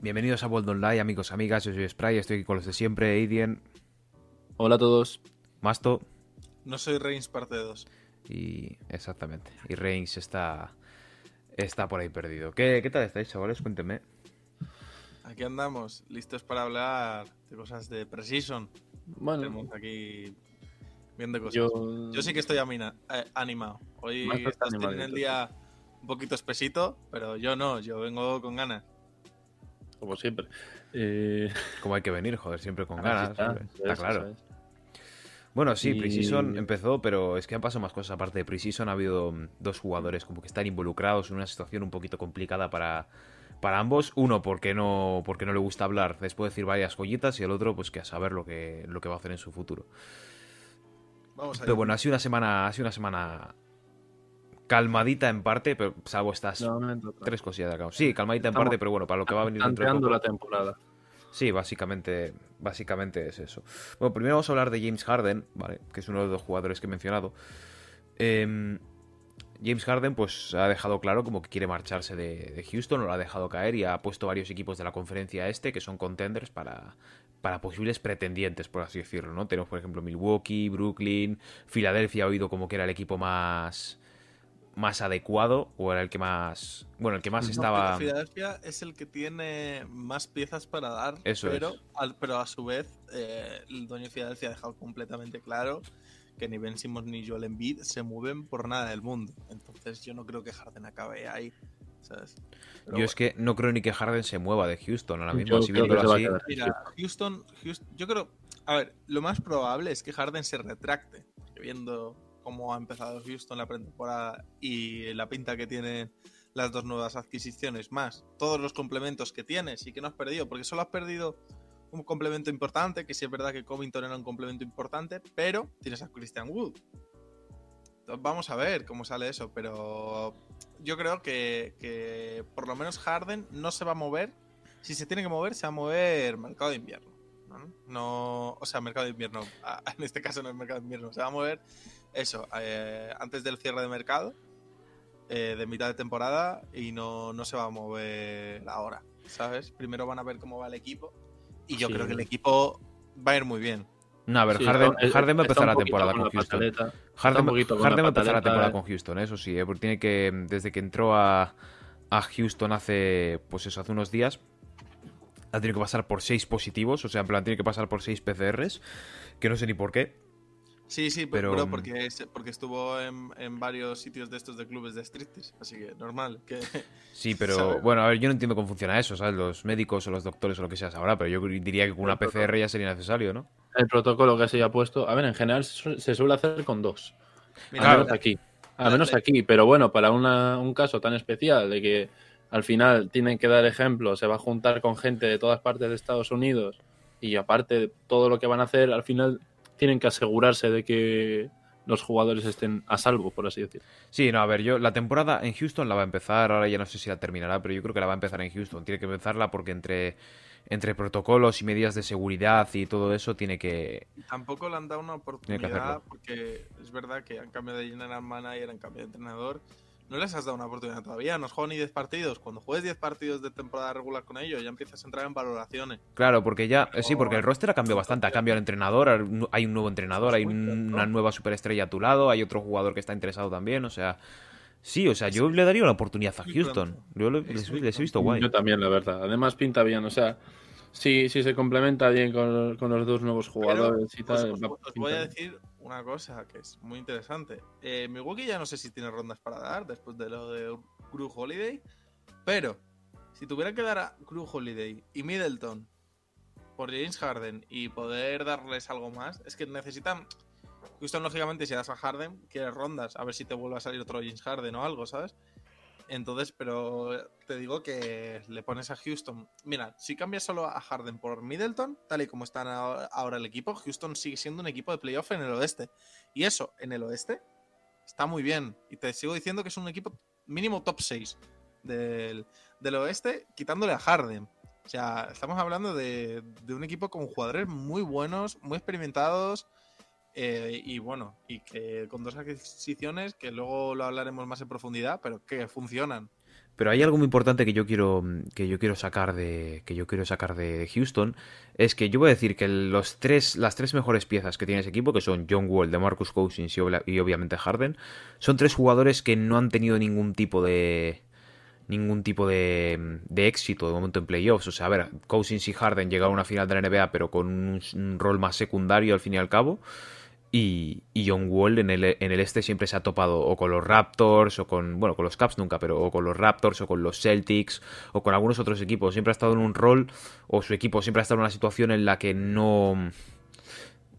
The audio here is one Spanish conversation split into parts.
Bienvenidos a World Online, amigos, amigas. Yo soy Spray, estoy aquí con los de siempre, Aidien, Hola a todos. Masto No soy Reigns parte 2. y. Exactamente. Y Reigns está. Está por ahí perdido. ¿Qué, qué tal estáis, chavales? Cuéntenme. Aquí andamos, listos para hablar de cosas de Precision. Bueno, Tenemos aquí viendo cosas. yo, Yo sí que estoy amina- eh, animado. Hoy estás teniendo el día un poquito espesito, pero yo no, yo vengo con ganas. Como siempre. Eh, Como hay que venir, joder, siempre con ganas. está, claro. ¿sabes? Bueno, sí, Y- Precision empezó, pero es que han pasado más cosas. Aparte de Precision, ha habido mm, dos jugadores como que están involucrados en una situación un poquito complicada para, para ambos. Uno, porque no, porque no le gusta hablar después de decir varias joyitas, y el otro, pues que a saber lo que, lo que va a hacer en su futuro. Vamos a Pero bueno, ha sido una semana, ha sido una semana calmadita en parte, pero salvo estas tres cosillas de acá. Sí, calmadita en parte, pero bueno, para lo que va a venir dentro de poco. la temporada. Sí, básicamente, básicamente es eso. Bueno, primero vamos a hablar de James Harden, ¿vale? Que es uno de los jugadores que he mencionado. Em, James Harden, pues ha dejado claro como que quiere marcharse de, de Houston, lo ha dejado caer y ha puesto varios equipos de la conferencia este que son contenders para, para posibles pretendientes, por así decirlo, ¿no? Tenemos, por ejemplo, Milwaukee, Brooklyn, Filadelfia, ha oído como que era el equipo más más adecuado o era el que más bueno el que más No, estaba Filadelfia es el que tiene más piezas para dar, Eso pero, es. al- pero a su vez eh, el dueño de Filadelfia ha dejado completamente claro que ni Ben Simmons ni Joel Embiid se mueven por nada del mundo. Entonces yo no creo que Harden acabe ahí, ¿sabes? Yo es que no creo ni que Harden se mueva de Houston ahora mismo Yo a así. Mira, Houston, Houston, yo creo, a ver, lo más probable es que Harden se retracte, viendo cómo ha empezado Houston la pretemporada y la pinta que tienen las dos nuevas adquisiciones, más todos los complementos que tienes y que no has perdido, porque solo has perdido un complemento importante, que sí es verdad que Covington era un complemento importante, pero tienes a Christian Wood. Entonces, vamos a ver cómo sale eso, pero yo creo que, que por lo menos Harden no se va a mover. Si se tiene que mover, se va a mover mercado de invierno. ¿No? No- o sea, mercado de invierno. ah, En este caso no es mercado de invierno. Se va a mover eso, eh, antes del cierre de mercado, eh, de mitad de temporada, y no, no se va a mover ahora, ¿sabes? Primero van a ver cómo va el equipo, y yo Sí. creo que el equipo va a ir muy bien. no a ver Sí, Harden, está- Harden va a empezar la temporada con Houston pataleta. Harden, un poquito con Harden va a empezar la temporada eh. con Houston, eso sí, eh, porque tiene que, desde que entró a, a Houston hace, pues eso, hace unos días, ha tenido que pasar por seis positivos, o sea, en plan, tiene que pasar por seis PCRs, que no sé ni por qué. Sí, sí, Pero- pero, porque, es- porque estuvo en, en varios sitios de estos de clubes de striptease, así que normal. Que, Sí, pero ¿Sabes? bueno, a ver, yo no entiendo cómo funciona eso, ¿sabes? Los médicos o los doctores o lo que sea ahora, pero yo diría que con una PCR ya sería necesario, ¿no? El protocolo que se haya puesto. A ver, en general se su- se suele hacer con dos. Mira, al menos aquí. Al menos la- aquí. Pero bueno, para una- un caso tan especial de que al final tienen que dar ejemplo, se va a juntar con gente de todas partes de Estados Unidos y aparte todo lo que van a hacer, al final tienen que asegurarse de que los jugadores estén a salvo, por así decir. Sí, no, a ver, yo la temporada en Houston la va a empezar, ahora ya no sé si la terminará, pero yo creo que la va a empezar en Houston. Tiene que empezarla porque entre, entre protocolos y medidas de seguridad y todo eso tiene que... Tampoco le han dado una oportunidad hacerlo. porque es verdad que han cambiado de general manager, han cambiado de entrenador. No les has dado una oportunidad todavía, no has jugado ni 10 partidos. Cuando juegues 10 partidos de temporada regular con ellos, ya empiezas a entrar en valoraciones. Claro, porque ya... eh, Sí, porque el Pero- roster ha cambiado bastante, ha cambiado el entrenador, hay un nuevo entrenador, hay una nueva superestrella a tu lado, hay otro jugador que está interesado también, o sea... Sí, o sea, yo le daría una oportunidad a Houston. Yo le- Es les, he visto guay. Yo también, la verdad. Además pinta bien, o sea, si, si se complementa bien con, con los dos nuevos jugadores y tal, os, voy a decir una cosa que es muy interesante. Eh, Milwaukee ya no sé si tiene rondas para dar después de lo de Crew Holiday, pero si tuvieran que dar a Crew Holiday y Middleton por James Harden y poder darles algo más, es que necesitan. Houston, lógicamente, si das a Harden, quieres rondas, a ver si te vuelve a salir otro James Harden o algo, ¿sabes? Entonces, pero te digo que le pones a Houston. Mira, si cambias solo a Harden por Middleton, tal y como están ahora el equipo, Houston sigue siendo un equipo de playoff en el oeste. Y eso, en el oeste, está muy bien. Y te sigo diciendo que es un equipo mínimo top 6 del, del oeste, quitándole a Harden. O sea, estamos hablando de, de un equipo con jugadores muy buenos, muy experimentados. Eh, y bueno, y que con dos adquisiciones, que luego lo hablaremos más en profundidad, pero que funcionan. Pero hay algo muy importante que yo quiero que yo quiero sacar de que yo quiero sacar de Houston es que yo voy a decir que los tres las tres mejores piezas que tiene ese equipo que son John Wall, de Marcus Cousins y, obviamente Harden son tres jugadores que no han tenido ningún tipo de ningún tipo de, de, éxito de momento en playoffs. O sea, a ver, Cousins y Harden llegaron a una final de la NBA, pero con un, rol más secundario al fin y al cabo. Y, John Wall en el, en el este siempre se ha topado o con los Raptors, o con, bueno, con los Caps nunca, pero o con los Raptors, o con los Celtics, o con algunos otros equipos. Siempre ha estado en un rol, o su equipo siempre ha estado en una situación en la que no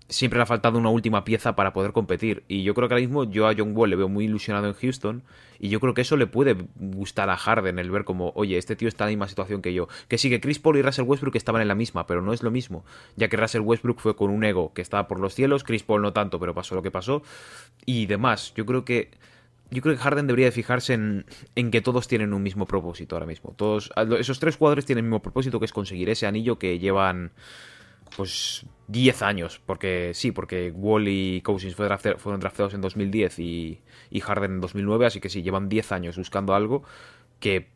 siempre le ha faltado una última pieza para poder competir. Y yo creo que ahora mismo yo a John Wall le veo muy ilusionado en Houston. Y yo creo que eso le puede gustar a Harden, el ver como, oye, este tío está en la misma situación que yo. Que sí, que Chris Paul y Russell Westbrook estaban en la misma, pero no es lo mismo. Ya que Russell Westbrook fue con un ego que estaba por los cielos, Chris Paul no tanto, pero pasó lo que pasó. Y demás, yo creo que yo creo que Harden debería de fijarse en, en, que todos tienen un mismo propósito ahora mismo. Todos, esos tres jugadores tienen el mismo propósito que es conseguir ese anillo que llevan pues 10 años, porque sí, porque Wall y Cousins fueron drafteados en 2010 y, y, Harden en 2009, así que sí, llevan 10 años buscando algo que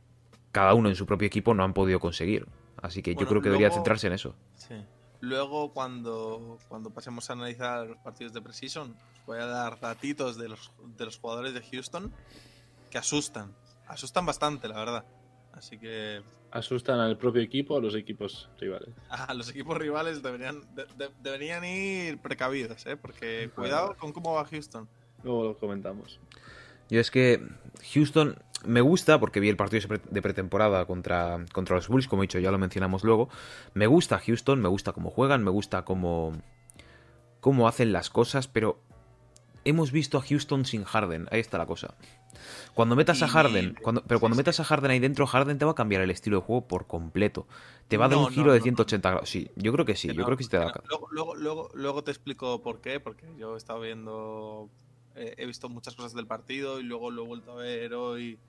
cada uno en su propio equipo no han podido conseguir. Así que yo creo que debería centrarse en eso. Sí. Luego, cuando, cuando pasemos a analizar los partidos de Precision, voy a dar datitos de los, de los jugadores de Houston que asustan. Asustan bastante, la verdad. Así que asustan al propio equipo o a los equipos rivales. A los equipos rivales deberían, deberían ir precavidos, ¿eh? porque cuidado con cómo va Houston. Luego lo comentamos. Yo es que Houston me gusta porque vi el partido de pretemporada contra, contra los Bulls, como he dicho, ya lo mencionamos luego. Me gusta Houston, me gusta cómo juegan, me gusta cómo, cómo hacen las cosas, pero hemos visto a Houston sin Harden, ahí está la cosa. Cuando metas a Harden, cuando, pero cuando metas a Harden ahí dentro, Harden te va a cambiar el estilo de juego por completo. Te va a dar un giro de 180 grados. Sí, yo creo que sí, yo creo que sí te da. Luego, luego, luego, te explico por qué, porque yo he estado viendo, eh, he visto muchas cosas del partido y luego lo he vuelto a ver hoy,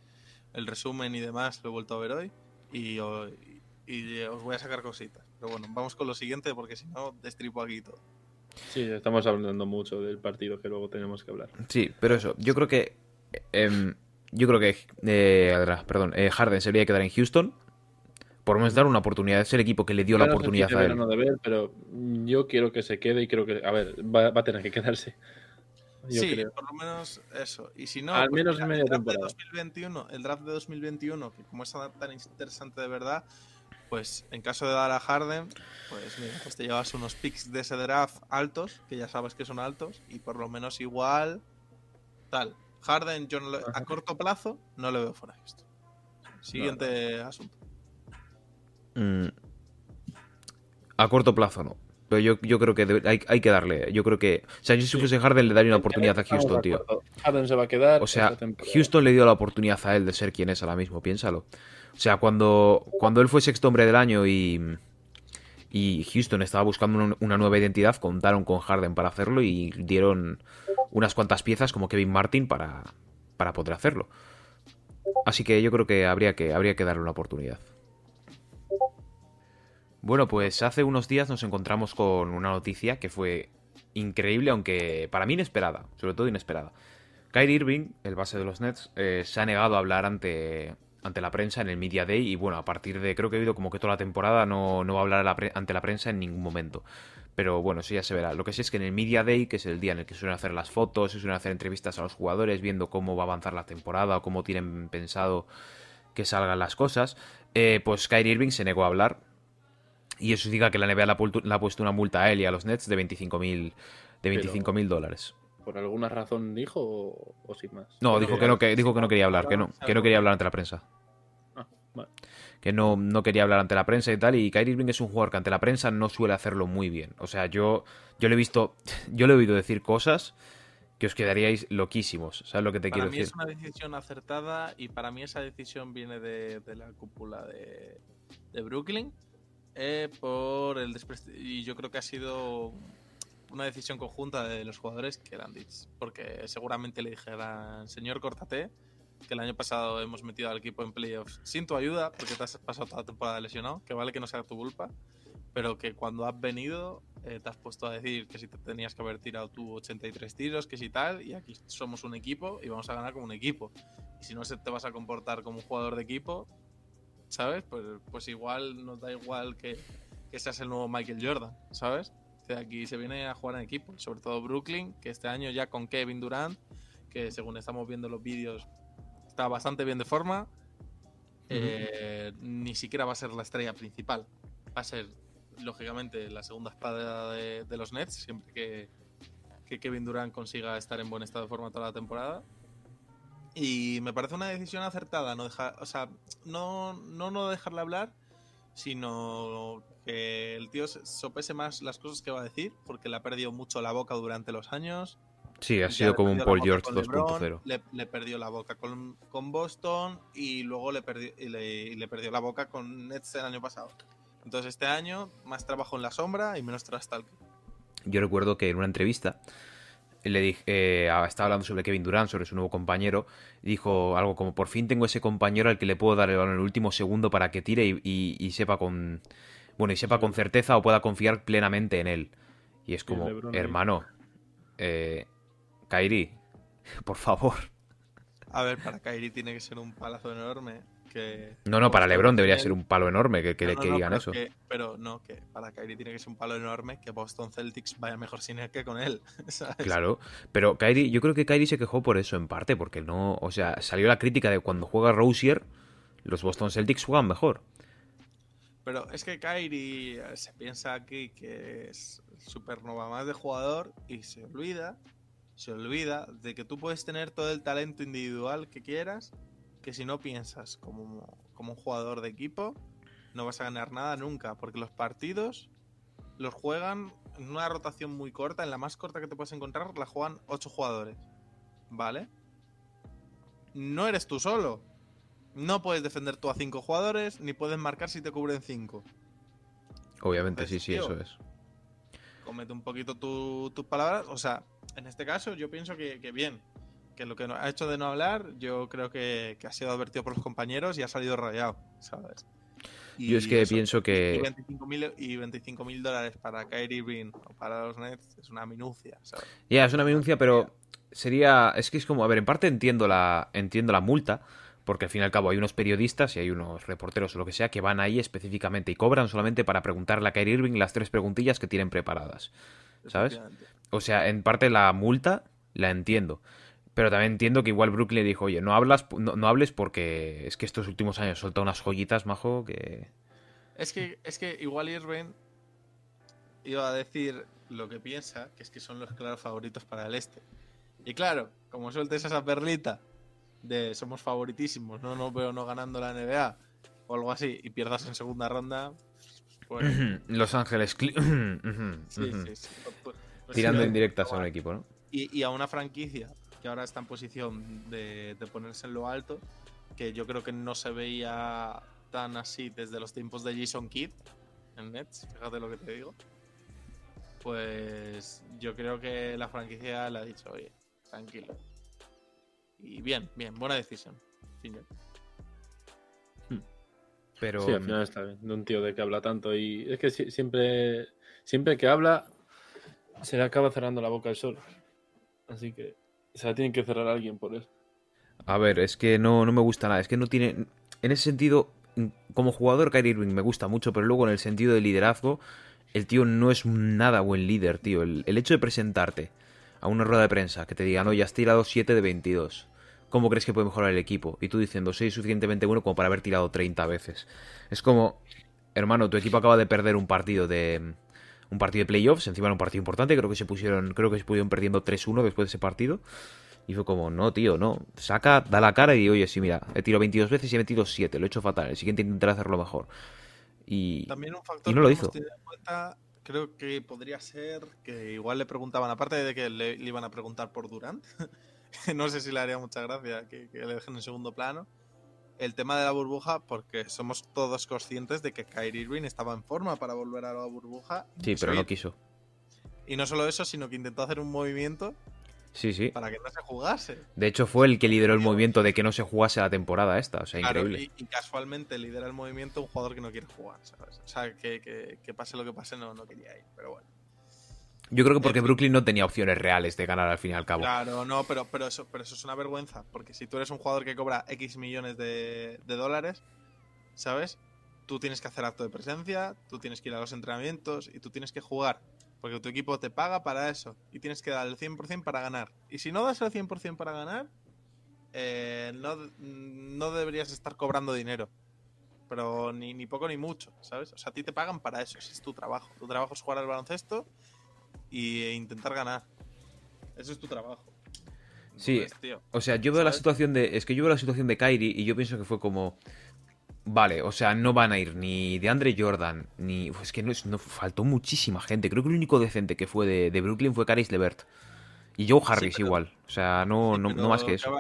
el resumen y demás, lo he vuelto a ver hoy y, y os voy a sacar cositas. Pero bueno, vamos con lo siguiente porque si no, destripo aquí todo. Sí, estamos hablando mucho del partido que luego tenemos que hablar. Sí, pero eso, yo creo que Em, yo creo que eh, perdón, eh, Harden se debería quedar en Houston. Por lo menos dar una oportunidad. Es el equipo que le dio la oportunidad a él. pero yo quiero que se quede y creo que. A ver, va, a tener que quedarse. sí, por lo menos eso. Y si no, al pues menos en media temporada. 2021, el draft de 2021, que como es tan interesante de verdad, pues en caso de dar a Harden, pues mira, pues te llevas unos picks de ese draft altos, que ya sabes que son altos, y por lo menos igual tal. Harden, yo a corto plazo no le veo fuera de esto. Siguiente asunto. Mm. a corto plazo no. Pero yo, yo creo que hay, que darle. Yo creo que. O sea, yo si fuese Harden le daría una oportunidad a Houston, tío. Harden se va a quedar. O sea, Houston le dio la oportunidad a él de ser quien es ahora mismo, piénsalo. O sea, cuando, cuando él fue sexto hombre del año y. Y Houston estaba buscando una nueva identidad, contaron con Harden para hacerlo y dieron unas cuantas piezas como Kevin Martin para, para poder hacerlo. Así que yo creo que habría que, habría que darle una oportunidad. Bueno, pues hace unos días nos encontramos con una noticia que fue increíble, aunque para mí inesperada, sobre todo inesperada. Kyrie Irving, el base de los Nets, eh, se ha negado a hablar ante, ante la prensa en el Media Day y bueno, a partir de creo que he oído como que toda la temporada no, no va a hablar ante la prensa en ningún momento. Pero bueno, eso ya se verá. Lo que sí es que en el Media Day, que es el día en el que suelen hacer las fotos, se suelen hacer entrevistas a los jugadores, viendo cómo va a avanzar la temporada o cómo tienen pensado que salgan las cosas, eh, pues Kyrie Irving se negó a hablar. Y eso significa que la NBA le ha, puesto una multa a él y a los Nets de 25.000 de 25 dólares. ¿Por alguna razón dijo o, sin más? No, dijo que no, que, dijo que no quería hablar, que no, que no quería hablar ante la prensa. Vale que no, no, quería hablar ante la prensa y tal. Y Kyrie Irving es un jugador que ante la prensa no suele hacerlo muy bien. O sea, yo, yo le he visto, yo le he oído decir cosas que os quedaríais loquísimos. ¿Sabes lo que te quiero decir? Para mí es una decisión acertada y para mí esa decisión viene de, la cúpula de, de Brooklyn. Eh, por el y yo creo que ha sido una decisión conjunta de los jugadores que eran dicho porque seguramente le dijeran señor córtate que el año pasado hemos metido al equipo en playoffs sin tu ayuda, porque te has pasado toda la temporada lesionado, que vale que no sea tu culpa, pero que cuando has venido eh, te has puesto a decir que si te tenías que haber tirado tú 83 tiros, que si tal, y aquí somos un equipo y vamos a ganar como un equipo. Y si no te vas a comportar como un jugador de equipo, ¿sabes? Pues, pues igual nos da igual que, que seas el nuevo Michael Jordan, ¿sabes? O sea, aquí se viene a jugar en equipo, sobre todo Brooklyn, que este año ya con Kevin Durant, que según estamos viendo los vídeos, está bastante bien de forma. eh, ni siquiera va a ser la estrella principal. Va a ser, lógicamente, la segunda espada de, de los Nets, siempre que, que Kevin Durant consiga estar en buen estado de forma toda la temporada. Y me parece una decisión acertada, no dejar, o sea, no, no, no dejarle hablar, sino que el tío se- sopese más las cosas que va a decir, porque le ha perdido mucho la boca durante los años. Sí, ha sido como un Paul George con LeBron, 2.0. Le, le perdió la boca con, con Boston y luego le perdió, y le, y le perdió la boca con Nets el año pasado. Entonces este año más trabajo en la sombra y menos trash talk. Yo recuerdo que en una entrevista le dije, eh, estaba hablando sobre Kevin Durant, sobre su nuevo compañero, y dijo algo como, por fin tengo ese compañero al que le puedo dar el balón en el último segundo para que tire y, y- y sepa con... Bueno, y sepa con certeza o pueda confiar plenamente en él. Y es como, hermano, eh, Kairi, por favor. A ver, para Kyrie tiene que ser un palazo enorme. Que No, no, para LeBron debería ser un palo enorme que, que, No, no, que digan pero eso. pero no, que para Kyrie tiene que ser un palo enorme que Boston Celtics vaya mejor sin él que con él. ¿sabes? Claro, pero Kyrie, yo creo que Kyrie se quejó por eso en parte, porque no, o sea, salió la crítica de cuando juega Rosier, los Boston Celtics juegan mejor. Pero es que Kyrie eh, se piensa aquí que es supernova más de jugador y se olvida, se olvida de que tú puedes tener todo el talento individual que quieras, que si no piensas como, como un jugador de equipo, no vas a ganar nada nunca, porque los partidos los juegan en una rotación muy corta, en la más corta que te puedes encontrar, la juegan 8 jugadores, ¿vale? No eres tú solo. No puedes defender tú a 5 jugadores, ni puedes marcar si te cubren 5 Obviamente, sí, sí, tío, eso es. comete un poquito tu- tus palabras. O sea, en este caso yo pienso que, que bien. Que lo que ha hecho de no hablar, yo creo que, que ha sido advertido por los compañeros y ha salido rayado, ¿sabes? Y Yo es que eso, pienso que 25.000 y 25 mil dólares para Kyrie Irving o para los Nets es una minucia, ¿sabes? ya es una minucia, pero sería, es que es como, a ver, en parte entiendo la, entiendo la multa, porque al fin y al cabo hay unos periodistas y hay unos reporteros o lo que sea que van ahí específicamente y cobran solamente para preguntarle a Kyrie Irving las tres preguntillas que tienen preparadas. ¿Sabes? O sea, en parte la multa la entiendo. Pero también entiendo que igual Brooklyn le dijo, oye, no hablas, no, no hables porque es que estos últimos años soltado unas joyitas, majo, que. Es que, es que igual Irving iba a decir lo que piensa, que es que son los claros favoritos para el este. Y claro, como sueltes esa perlita de somos favoritísimos, no nos veo no ganando la NBA o algo así, y pierdas en segunda ronda, pues Los Ángeles. Sí, sí, sí. Pues- Tirando sí, indirectas a un equipo, ¿no? y, y a una franquicia que ahora está en posición de, de ponerse en lo alto, que yo creo que no se veía tan así desde los tiempos de Jason Kidd en Nets, fíjate lo que te digo. Pues yo creo que la franquicia le ha dicho, oye, tranquilo. Y bien, bien, buena decisión. Fin de- Pero. Sí, al final está bien. De un tío de que habla tanto. Y es que si- siempre, siempre que habla, se le acaba cerrando la boca el solo. Así que se la tiene que cerrar alguien por eso. A ver, es que no, no me gusta nada. Es que no tiene. En ese sentido, como jugador, Kyrie Irving me gusta mucho, pero luego en el sentido de liderazgo, el tío no es nada buen líder, tío. El, el hecho de presentarte a una rueda de prensa que te digan, oye, has tirado 7 de 22. ¿Cómo crees que puede mejorar el equipo? Y tú diciendo, soy suficientemente bueno como para haber tirado 30 veces. Es como, hermano, tu equipo acaba de perder un partido de. Un partido de playoffs, encima era un partido importante, creo que se pusieron, creo que se pudieron perdiendo 3-1 después de ese partido. Y fue como, no, tío, no. Saca, da la cara y di, oye, sí, mira, he tirado 22 veces y he metido 7, lo he hecho fatal. El siguiente intentaré hacerlo mejor. Y. También un factor y no lo hizo. cuenta, creo que podría ser que igual le preguntaban, aparte de que le, le iban a preguntar por Durant, no sé si le haría mucha gracia que, que le dejen en segundo plano, el tema de la burbuja, porque somos todos conscientes de que Kyrie Irving estaba en forma para volver a la burbuja. Sí, pero no quiso. Y no solo eso, sino que intentó hacer un movimiento Sí, sí. para que no se jugase. De hecho, fue el que lideró el movimiento de que no se jugase la temporada esta. O sea, Claro, increíble. y, y casualmente lidera el movimiento un jugador que no quiere jugar, ¿sabes? O sea, que, que- que pase lo que pase, no, no quería ir. Pero bueno. Yo creo que porque Brooklyn no tenía opciones reales de ganar al fin y al cabo. Claro, no, pero, pero, eso, pero eso es una vergüenza. Porque si tú eres un jugador que cobra X millones de, dólares, ¿sabes? Tú tienes que hacer acto de presencia, tú tienes que ir a los entrenamientos y tú tienes que jugar. Porque tu equipo te paga para eso. Y tienes que dar el 100% para ganar. Y si no das el 100% para ganar, eh, no, no deberías estar cobrando dinero. Pero ni, ni poco ni mucho, ¿sabes? O sea, a ti te pagan para eso. Ese es tu trabajo. Tu trabajo es jugar al baloncesto e intentar ganar. Eso es tu trabajo. Sí, tío, O sea, yo veo la situación de. Es que yo veo la situación de Kyrie y yo pienso que fue como. Vale, o sea, no van a ir ni de Andre Jordan, ni. Es que no, es- no faltó muchísima gente. Creo que el único decente que fue de, de Brooklyn fue Caris Levert. Y Joe Harris pero- igual. O sea, no, Sí, no, más que eso.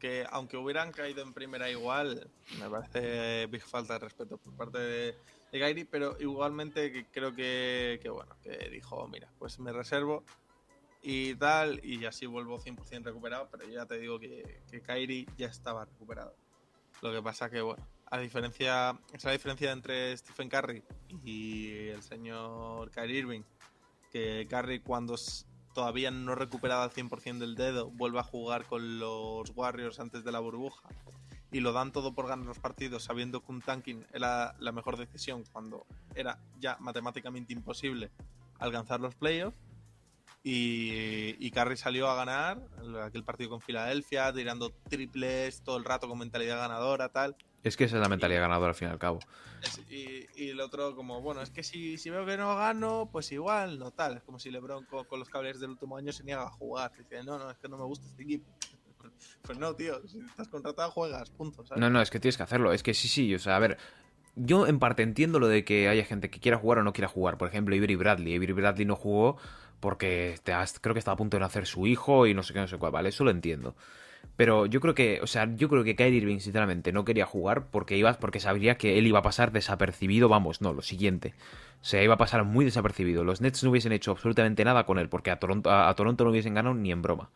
que aunque hubieran caído en primera igual, me parece big falta de respeto por parte de, de Kyrie, pero igualmente creo que, que bueno, que dijo, mira, pues me reservo y tal, y así vuelvo 100% recuperado, pero ya te digo que, que Kyrie ya estaba recuperado. Lo que pasa que, bueno, a diferencia, es la diferencia entre Stephen Curry y el señor Kyrie Irving, que Curry cuando todavía no recuperado al 100% del dedo vuelve a jugar con los Warriors antes de la burbuja y lo dan todo por ganar los partidos sabiendo que un tanking era la mejor decisión cuando era ya matemáticamente imposible alcanzar los playoffs y, y Curry salió a ganar aquel partido con Filadelfia tirando triples todo el rato con mentalidad ganadora tal Es que esa es la mentalidad ganadora al fin y al cabo. es- y, y el otro como, bueno, es que si, si veo que no gano, pues igual, no tal. Es como si LeBron con, con los cables del último año se niega a jugar. Dice, no, no, es que no me gusta este equipo. Pues no, tío, si estás contratado juegas, punto. No, no, es que tienes que hacerlo. Es que sí, sí, o sea, a ver. Yo en parte entiendo lo de que haya gente que quiera jugar o no quiera jugar. Por ejemplo, Avery Bradley. Avery Bradley no jugó porque te has- creo que estaba a punto de nacer su hijo y no sé qué, no sé cuál. Vale, eso lo entiendo. Pero yo creo que, o sea, yo creo que Kyrie Irving sinceramente no quería jugar porque iba, porque sabría que él iba a pasar desapercibido, vamos, no, lo siguiente. O sea, iba a pasar muy desapercibido. Los Nets no hubiesen hecho absolutamente nada con él porque a Toronto, a Toronto no hubiesen ganado ni en broma.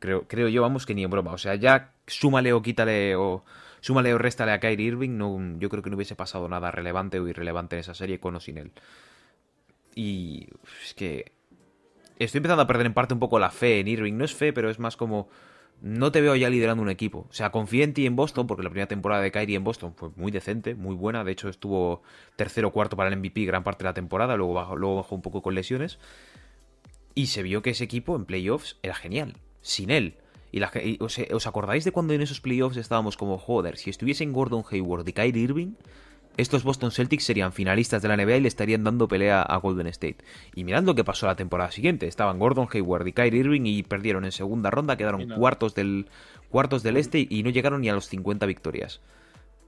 Creo, creo yo, vamos, que ni en broma. O sea, ya súmale o quítale o súmale o réstale a Kyrie Irving, no, yo creo que no hubiese pasado nada relevante o irrelevante en esa serie con o sin él. Y es que estoy empezando a perder en parte un poco la fe en Irving. No es fe, pero es más como no te veo ya liderando un equipo. O sea, confía en ti en Boston, porque la primera temporada de Kyrie en Boston fue muy decente, muy buena. De hecho, estuvo tercero o cuarto para el MVP gran parte de la temporada, luego luego bajó un poco con lesiones. Y se vio que ese equipo en playoffs era genial, sin él. Y, la y os, ¿Os acordáis de cuando en esos playoffs estábamos como, joder, si estuviesen Gordon Hayward y Kyrie Irving, estos Boston Celtics serían finalistas de la NBA y le estarían dando pelea a Golden State. Y mirad lo que pasó la temporada siguiente. Estaban Gordon Hayward y Kyrie Irving y perdieron en segunda ronda, quedaron cuartos del, cuartos del este y no llegaron ni a los 50 victorias.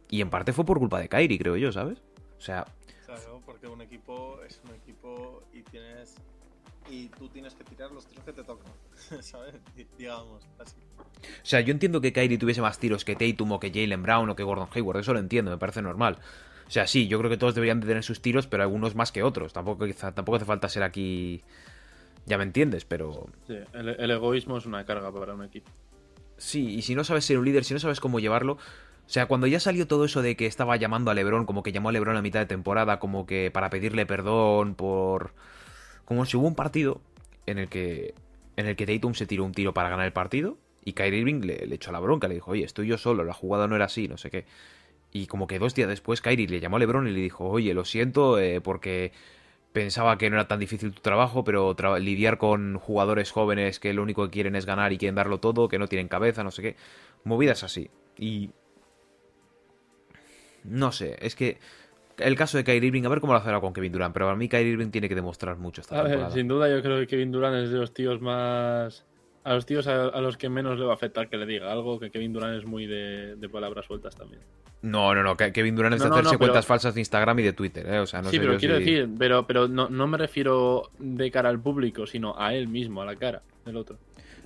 Y en parte fue por culpa de Kyrie, creo yo, ¿sabes? O sea, Claro, porque un equipo es un equipo y tienes. Y tú tienes que tirar los tiros que te tocan, Digamos, así. O sea, yo entiendo que Kyrie tuviese más tiros que Tatum o que Jalen Brown o que Gordon Hayward, eso lo entiendo, me parece normal. O sea, sí, yo creo que todos deberían de tener sus tiros, pero algunos más que otros. Tampoco, quizá- tampoco hace falta ser aquí... Ya me entiendes, pero... Sí, el, el egoísmo es una carga para un equipo. Sí, y si no sabes ser un líder, si no sabes cómo llevarlo... O sea, cuando ya salió todo eso de que estaba llamando a Lebron, como que llamó a Lebron a mitad de temporada, como que para pedirle perdón por... Como si hubo un partido en el que en el que Tatum se tiró un tiro para ganar el partido y Kyrie Irving le, echó la bronca, le dijo, oye, estoy yo solo, la jugada no era así, no sé qué. Y como que dos días después Kyrie le llamó a LeBron y le dijo, oye, lo siento eh, porque pensaba que no era tan difícil tu trabajo, pero lidiar con jugadores jóvenes que lo único que quieren es ganar y quieren darlo todo, que no tienen cabeza, no sé qué. Movidas así. Y... No sé, es que el caso de Kyrie Irving, a ver cómo lo hace con Kevin Durant, pero para mí Kyrie Irving tiene que demostrar mucho esta A ver, sin duda yo creo que Kevin Durant es de los tíos más... A los tíos a, a los que menos le va a afectar que le diga algo, que Kevin Durant es muy de, de palabras sueltas también. No, no, no, Kevin Durant es No, de hacerse no, cuentas falsas de Instagram y de Twitter, ¿eh? O sea, no sí, sé pero quiero si- decir, pero, pero no, no me refiero de cara al público, sino a él mismo, a la cara del otro.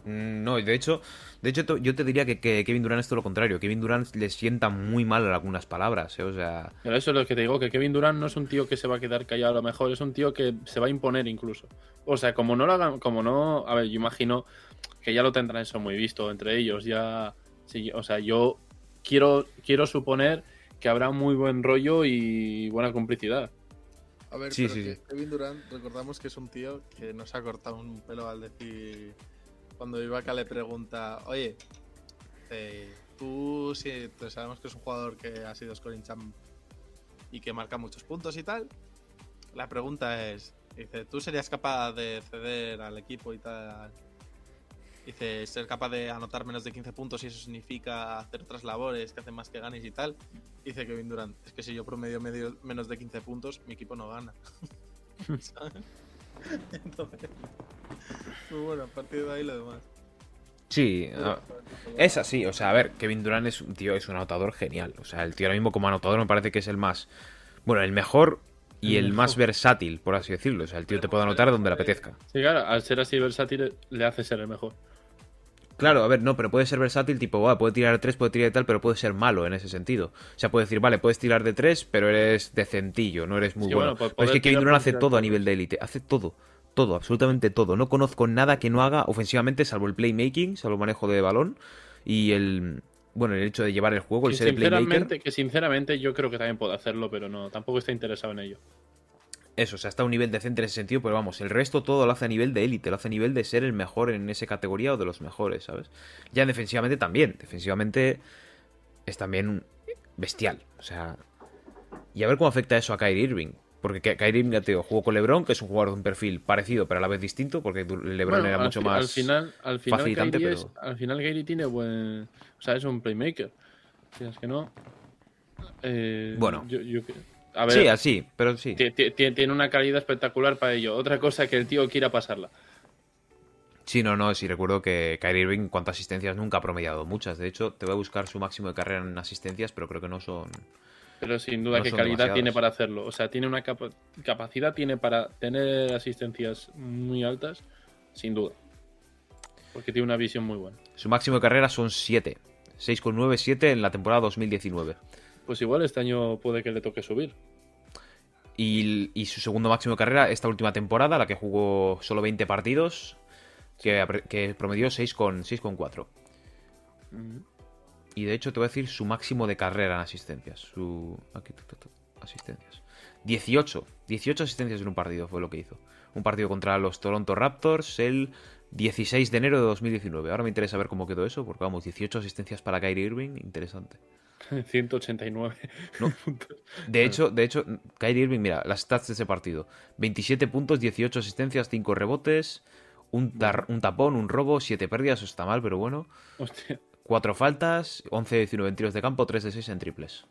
Mm, No, y de hecho, de hecho yo te diría que, que Kevin Durant es todo lo contrario. Kevin Durant le sienta muy mal algunas palabras, ¿eh? O sea, Pero eso es lo que te digo, que Kevin Durant no es un tío que se va a quedar callado a lo mejor, es un tío que se va a imponer incluso. O sea, como no lo hagan, como no, a ver, yo imagino que ya lo tendrán eso muy visto entre ellos, ya, sí, o sea, yo quiero, quiero suponer que habrá muy buen rollo y buena complicidad. A ver, Sí, pero sí, que sí. Kevin Durant, recordamos que es un tío que no se ha cortado un pelo al decir. Cuando Ibaka le pregunta, oye, eh, tú sí, sabemos que es un jugador que ha sido scoring champ y que marca muchos puntos y tal. La pregunta es, dice, ¿tú serías capaz de ceder al equipo y tal? Dice, ser capaz de anotar menos de 15 puntos y eso significa hacer otras labores que hacen más que ganes y tal. Dice Kevin Durant, es que si yo promedio medio, menos de 15 puntos, mi equipo no gana. ¿Sabes? Entonces, pues bueno, a partir de ahí lo demás. Sí, a- es así. O sea, a ver, Kevin Durant es un tío, es un anotador genial. O sea, el tío ahora mismo como anotador me parece que es el más. Bueno, el mejor y El el más versátil, por así decirlo. O sea, el tío te puede anotar donde le apetezca. Sí, claro, al ser así versátil le hace ser el mejor. Claro, a ver, no, pero puede ser versátil, tipo, "Buah, puede tirar de 3, puede tirar de tal, pero puede ser malo en ese sentido. O sea, puede decir, vale, puedes tirar de 3, pero eres decentillo, no eres muy Sí, bueno. bueno, pues pero es que Kevin Durant hace todo a nivel de élite, hace todo, todo, absolutamente todo. No conozco nada que no haga ofensivamente, salvo el playmaking, salvo el manejo de balón y el, bueno, el hecho de llevar el juego, el Que ser sinceramente, que sinceramente yo creo que también puede hacerlo, pero no, tampoco está interesado en ello. Eso, o sea, está a un nivel decente en ese sentido, pero vamos, el resto todo lo hace a nivel de élite, lo hace a nivel de ser el mejor en esa categoría o de los mejores, ¿sabes? Ya defensivamente también, defensivamente es también bestial, o sea... Y a ver cómo afecta eso a Kyrie Irving, porque Ky- Kyrie Irving, ya te digo, jugó con LeBron, que es un jugador de un perfil parecido, pero a la vez distinto, porque LeBron Bueno, era mucho más... Al final, al final facilitante, pero- es- al final Kyrie tiene buen. O sea, es un playmaker. Si es que no. eh, Bueno. yo- yo que- a ver, Sí, así, pero sí. ti- ti- ti- tiene una calidad espectacular para ello. Otra cosa que el tío quiera pasarla. Sí, no, no, sí recuerdo que Kyrie Irving en cuanto a asistencias nunca ha promediado muchas, de hecho, te voy a buscar su máximo de carrera en asistencias, pero creo que no son... Pero sin duda No que calidad tiene para hacerlo. O sea, tiene una capa- capacidad, tiene para tener asistencias muy altas, sin duda. Porque tiene una visión muy buena. Su máximo de carrera son 7. 6,9, 7 en la temporada 2019. Pues igual este año puede que le toque subir. Y, y su segundo máximo de carrera esta última temporada, la que jugó solo 20 partidos, que, que promedió 6,4. 6,4. Mm. Y de hecho te voy a decir su máximo de carrera en asistencias. Su... Aquí, tu, tu, tu, asistencias. 18. 18 asistencias en un partido fue lo que hizo. Un partido contra los Toronto Raptors el 16 de enero de 2019. Ahora me interesa ver cómo quedó eso, porque vamos, 18 asistencias para Kyrie Irving, interesante. 189. No. De hecho, de hecho, Kyrie Irving, mira, las stats de ese partido. 27 puntos, 18 asistencias, 5 rebotes, un, tar- un tapón, un robo, 7 pérdidas, eso está mal, pero bueno. Hostia, 4 faltas, 11 de 19 en tiros de campo, 3 de 6 en triples.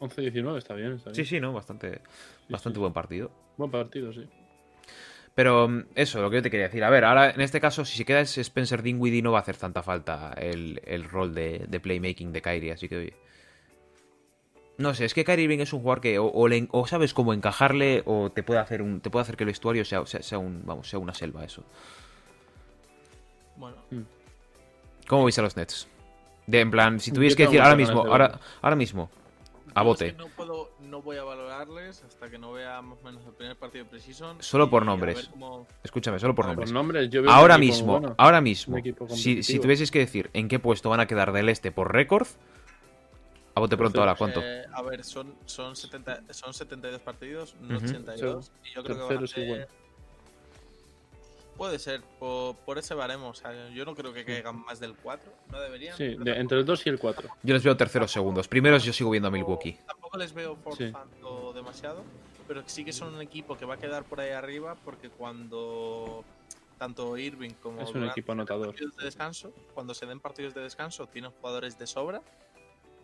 11-19 está bien, está bien. Sí, sí, ¿no? Bastante, bastante sí. buen partido. Buen partido, sí. Pero mm, eso, lo que yo te quería decir. A ver, ahora en este caso, si se queda es Spencer Dinwiddie, no va a hacer tanta falta el, el rol de, de playmaking de Kyrie, así que oye. No sé, es que Kyrie Irving es un jugador que o, o le- o sabes cómo encajarle o te puede hacer un te puede hacer que el vestuario sea, sea, sea un vamos sea una selva eso. Bueno, ¿Cómo veis a los Nets? De en plan, si Yo tuvieses que decir ahora mismo, ahora, ahora mismo, a yo bote. es que no puedo, no voy a valorarles hasta que no vea más o menos el primer partido de Precision. Solo por nombres. cómo- Escúchame, solo por nombres. Por nombres, yo Ahora mismo, bueno. ahora mismo, Un equipo si, tuvieses que decir en qué puesto van a quedar del este por récord, a bote pronto ahora, ¿cuánto? Eh, a ver, son, son, 70, son 72 partidos, no Ujú. 82. Y yo creo que van a ser-. Puede ser, por, por ese baremo. O sea, yo no creo que caigan más del 4. No deberían. Sí, de- entre el 2 y el 4. Yo les veo terceros segundos. Primeros yo sigo viendo a Milwaukee. Tampoco les veo forzando demasiado, pero sí que son un equipo que va a quedar por ahí arriba porque cuando tanto Irving como Es un Durant equipo anotador. partidos de descanso, cuando se den partidos de descanso, tienen jugadores de sobra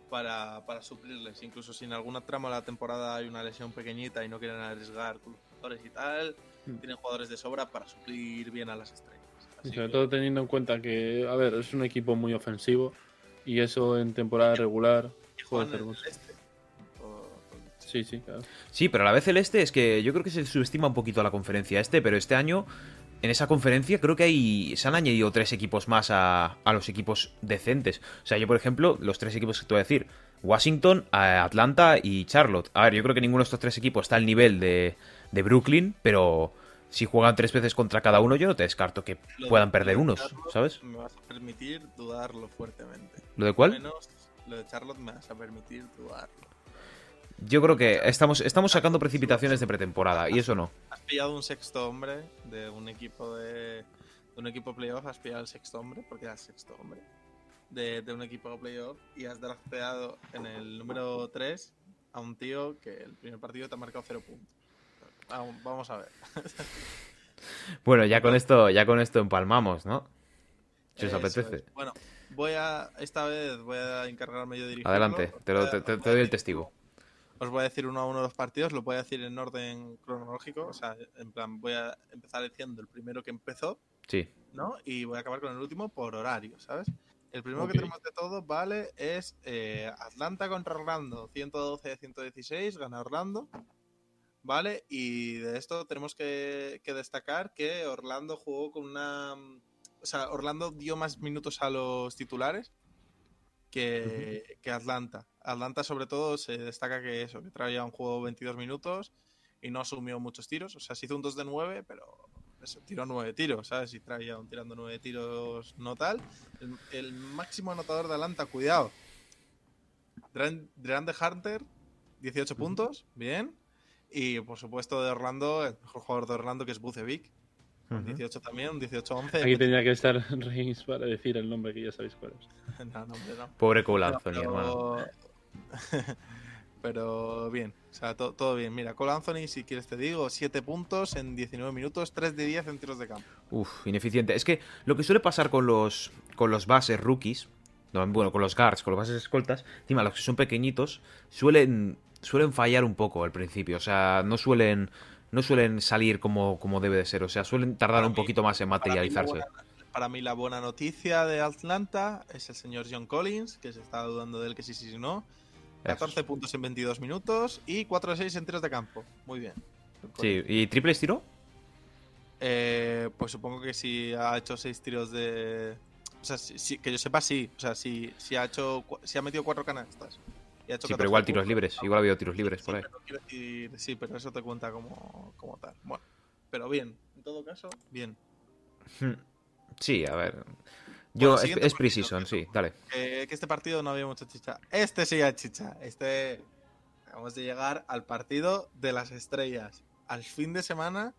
para, para suplirles. Incluso si en alguna trama de la temporada hay una lesión pequeñita y no quieren arriesgar jugadores y tal. Tienen jugadores de sobra para suplir bien a las estrellas. Y sobre que- todo teniendo en cuenta que, a ver, es un equipo muy ofensivo y eso en temporada regular puede mucho. este. Sí, sí, claro. Sí, pero a la vez el este es que yo creo que se subestima un poquito a la conferencia este, pero este año en esa conferencia creo que hay se han añadido tres equipos más a, a los equipos decentes. O sea, yo por ejemplo, los tres equipos que te voy a decir, Washington, eh, Atlanta y Charlotte. A ver, yo creo que ninguno de estos tres equipos está al nivel de, de Brooklyn, pero si juegan tres veces contra cada uno, yo no te descarto que Lo puedan perder unos, ¿sabes? Me vas a permitir dudarlo fuertemente. ¿Lo de cuál? Menos lo de Charlotte me vas a permitir dudarlo. Yo creo que estamos, estamos sacando precipitaciones de pretemporada y eso no. Has pillado un sexto hombre de un equipo de, de un equipo playoff, has pillado el sexto hombre, porque era el sexto hombre de, de un equipo playoff y has drafteado en el número 3 a un tío que el primer partido te ha marcado 0 puntos. Vamos- a ver. Bueno, ya con esto, ya con esto empalmamos, ¿no? Si os Eso apetece. es. Bueno, voy a esta vez voy a encargarme yo de dirigirlo. Adelante, te, lo- te- te- te doy el testigo. Os voy a decir uno a uno los partidos, lo voy a decir en orden cronológico, o sea, en plan voy a empezar diciendo el primero que empezó, Sí. ¿no? Y voy a acabar con el último por horario, ¿sabes? El primero que tenemos de todo, ¿vale? Es eh, Atlanta contra Orlando, 112-116, gana Orlando, ¿vale? Y de esto tenemos que, que destacar que Orlando jugó con una... O sea, Orlando dio más minutos a los titulares que, que Atlanta. Atlanta sobre todo se destaca que eso, que traía un juego 22 minutos y no asumió muchos tiros. O sea, se hizo un 2 de 9, pero eso, tiró 9 tiros, ¿sabes? Y traía un tirando 9 tiros no tal. El, el máximo anotador de Atlanta, cuidado. Drean de Hunter, 18 puntos, bien. Y por supuesto de Orlando, el mejor jugador de Orlando que es Bucevic, con Ujú. 18 también, un 18-11. Aquí tenía que estar Reigns para decir el nombre que ya sabéis cuál es. No, no, hombre, no. Pobre Cole Anthony, pero... hermano. pero bien, o sea, to- todo bien. Mira, Cole Anthony, si quieres te digo, 7 puntos en 19 minutos, 3 de 10 en tiros de campo. Uf, ineficiente. Es que lo que suele pasar con los, con los bases rookies, no, bueno, con los guards, con los bases escoltas, encima los que son pequeñitos, suelen, suelen fallar un poco al principio. O sea, no suelen, no suelen salir como, como debe de ser. O sea, suelen tardar un poquito más en Para mí, la materializarse. buena, para mí la buena noticia de Atlanta es el señor John Collins, que se está dudando de él que sí, sí, sí, no. 14 puntos en 22 minutos y 4 de 6 en tiros de campo. Muy bien. Sí, ¿y triples tiró? Eh, pues supongo que si ha hecho 6 tiros de... O sea, que yo sepa, sí. O sea, si, si ha hecho si ha metido 4 canastas. Y ha hecho Sí, 14 pero igual tiros libres. Igual ha habido tiros libres Sí, por ahí. pero quiero decir- sí, pero eso te cuenta como, como tal. Bueno, pero bien. En todo caso, bien. Sí, a ver. Yo, es, es preseason, sí, dale. Eh, que este partido no había mucha chicha. Este sí hay chicha. Este. Acabamos de llegar al partido de las estrellas. Al fin de semana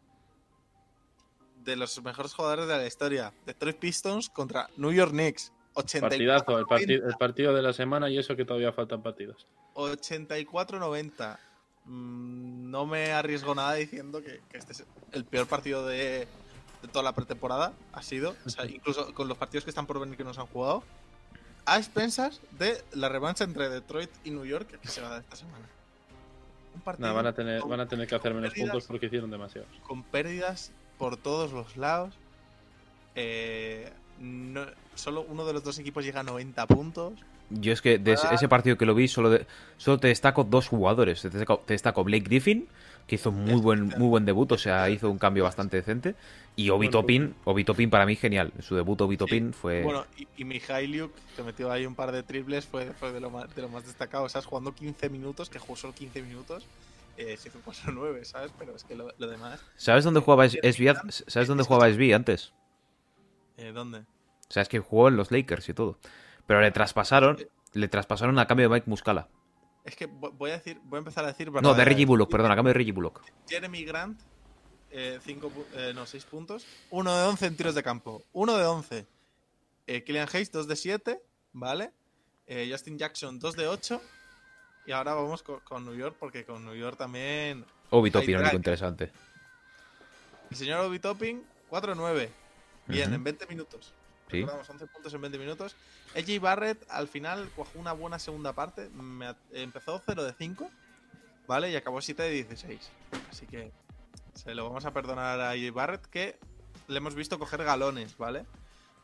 de los mejores jugadores de la historia. Detroit Pistons contra New York Knicks. 84 Partidazo, el, parti- el partido de la semana y eso que todavía faltan partidos. 84-90. Mm, no me arriesgo nada diciendo que, que este es el peor partido de, de toda la pretemporada. Ha sido. O sea, incluso con los partidos que están por venir que nos han jugado. A expensas de la revancha entre Detroit y New York que se va a dar esta semana. Un partido Nada, van a tener, van a tener que hacer menos pérdidas. puntos porque hicieron demasiados. con pérdidas por todos los lados. Eh, no- solo uno de los dos equipos llega a 90 puntos. Yo es que de ese, Ah. ese partido que lo vi, solo, de- solo te destaco dos jugadores. Te destaco, te destaco Blake Griffin, que hizo muy buen, muy buen debut, o sea, hizo un cambio bastante decente. Y Obi Buen Toppin, Obi Toppin para mí genial. Su debut Obi Toppin fue... Bueno, y, y Mihailiuk, que metió ahí un par de triples, fue, fue de, lo más, de lo más destacado. O sea, jugando 15 minutos, que jugó solo 15 minutos, eh, se hizo 4-9, ¿sabes? Pero es que lo, lo demás. ¿Sabes dónde jugaba S- SB? ¿Sabes dónde jugaba SB antes? Eh, ¿Dónde? O sea, es que jugó en los Lakers y todo. Pero le traspasaron, le traspasaron a cambio de Mike Muscala. Es que vo- voy a decir, voy a empezar a decir. No, de. Reggie Bullock, perdón, a cambio de Reggie Bullock. Jeremy Grant, eh, cinco pu- eh, no, 6 puntos. 1 de 11 en tiros de campo. 1 de 11. Eh, Killian Hayes, 2 de 7, ¿vale? Eh, Justin Jackson, 2 de 8. Y ahora vamos con, con New York, porque con New York también. Obi Toppin, el único interesante. El señor Obi Topping, 4 de 9. Bien, en 20 minutos. Sí. Recordamos, 11 puntos en 20 minutos. AJ Barrett al final cuajó una buena segunda parte. Me empezó 0 de 5, ¿vale? Y acabó 7 de 16. Así que se lo vamos a perdonar a AJ Barrett que le hemos visto coger galones, ¿vale?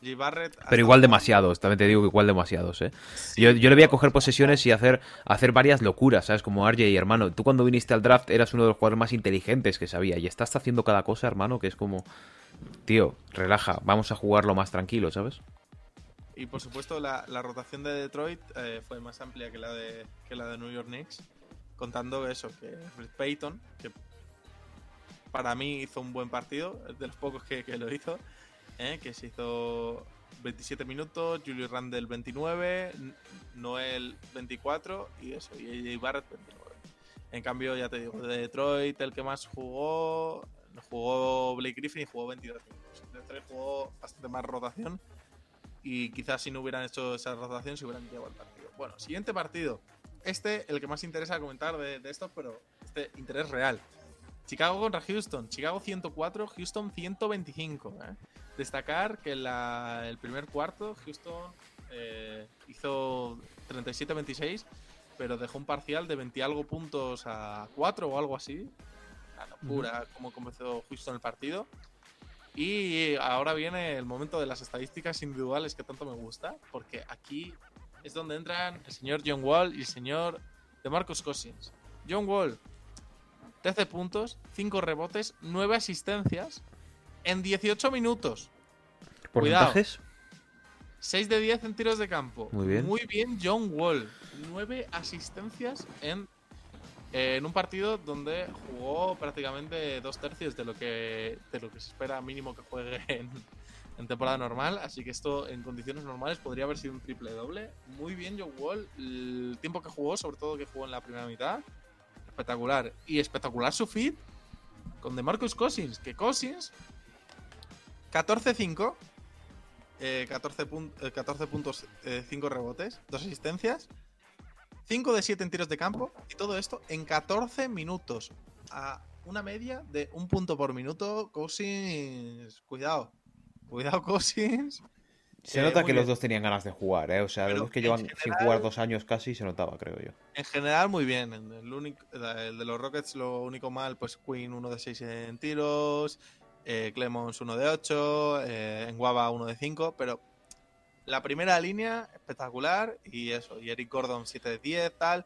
AJ Barrett. Pero igual demasiados, también te digo que igual demasiados, ¿eh? Sí, Yo, yo le voy a coger posesiones y hacer, hacer varias locuras, ¿sabes? Como RJ, hermano. Tú cuando viniste al draft eras uno de los jugadores más inteligentes que sabía. Y estás haciendo cada cosa, hermano, que es como... Tío, relaja, vamos a jugarlo más tranquilo, ¿sabes? Y por supuesto, la, rotación de Detroit eh, fue más amplia que la, de, New York Knicks. Contando eso, que Fred Payton, que para mí hizo un buen partido, de los pocos que, lo hizo, ¿eh? que se hizo 27 minutos, Julius Randle 29, N- Noel 24 y eso, y AJ Barrett 29. En cambio, ya te digo, de Detroit el que más jugó, jugó Blake Griffin y jugó 22 minutos. Detroit jugó bastante más rotación y quizás si no hubieran hecho esa rotación se hubieran llevado el partido. Bueno, siguiente partido. Este, el que más interesa comentar de, de esto, pero este interés real. Chicago contra Houston. Chicago 104, Houston 125. ¿eh? Destacar que la, el primer cuarto Houston eh, hizo 37-26, pero dejó un parcial de 20 algo puntos a 4 o algo así. La locura, como comenzó Houston el partido. Y ahora viene el momento de las estadísticas individuales que tanto me gusta, porque aquí es donde entran el señor John Wall y el señor de Marcos Cousins. John Wall, 13 puntos, 5 rebotes, 9 asistencias en 18 minutos. ¿Porcentajes? 6 de 10 en tiros de campo. Muy bien. Muy bien, John Wall. 9 asistencias en, eh, en un partido donde jugó prácticamente dos tercios de lo que, de lo que se espera mínimo que juegue en, temporada normal. Así que esto en condiciones normales podría haber sido un triple doble. Muy bien, John Wall. El tiempo que jugó, sobre todo que jugó en la primera mitad, espectacular. Y espectacular su fit con DeMarcus Cousins. Que Cousins, 14-5. Eh, 14, pun- eh, 14 puntos, 5 rebotes, 2 asistencias, 5 de 7 en tiros de campo y todo esto en 14 minutos. A una media de un punto por minuto. Cousins, cuidado, cuidado, Cousins. Se Eh, nota que bien. los dos tenían ganas de jugar, ¿eh? O sea, Pero los dos que llevan sin general- jugar dos años casi se notaba, creo yo. En general, muy bien. El, único, el de los Rockets, lo único mal, pues Queen 1 de 6 en tiros, eh, Clemons 1 de 8, eh, en Guava 1 de 5, pero la primera línea, espectacular, y eso, y Eric Gordon 7 de 10, tal,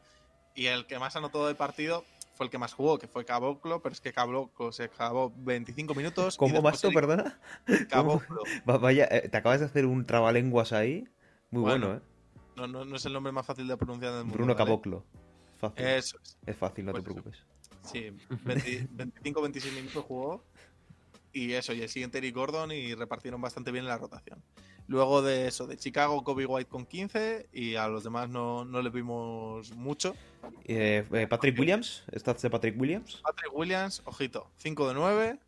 y el que más anotó del partido fue el que más jugó, que fue Caboclo, pero es que Caboclo se acabó 25 minutos. ¿Cómo vas tú, perdona? Caboclo. Va- Vaya, eh, te acabas de hacer un trabalenguas ahí. Muy bueno, Bueno, ¿eh? No, no, no es el nombre más fácil de pronunciar del mundo. Bruno ¿vale? Caboclo. Fácil. Eso es. Es fácil, no pues te eso. preocupes. Sí, 25-26 minutos jugó. Y eso, y el siguiente Eric Gordon y repartieron bastante bien la rotación. Luego de eso, de Chicago, Kobe White con 15 y a los demás no, no le vimos mucho. Eh, eh, Patrick Williams, stats de Patrick Williams. Patrick Williams, ojito, 5 de 9.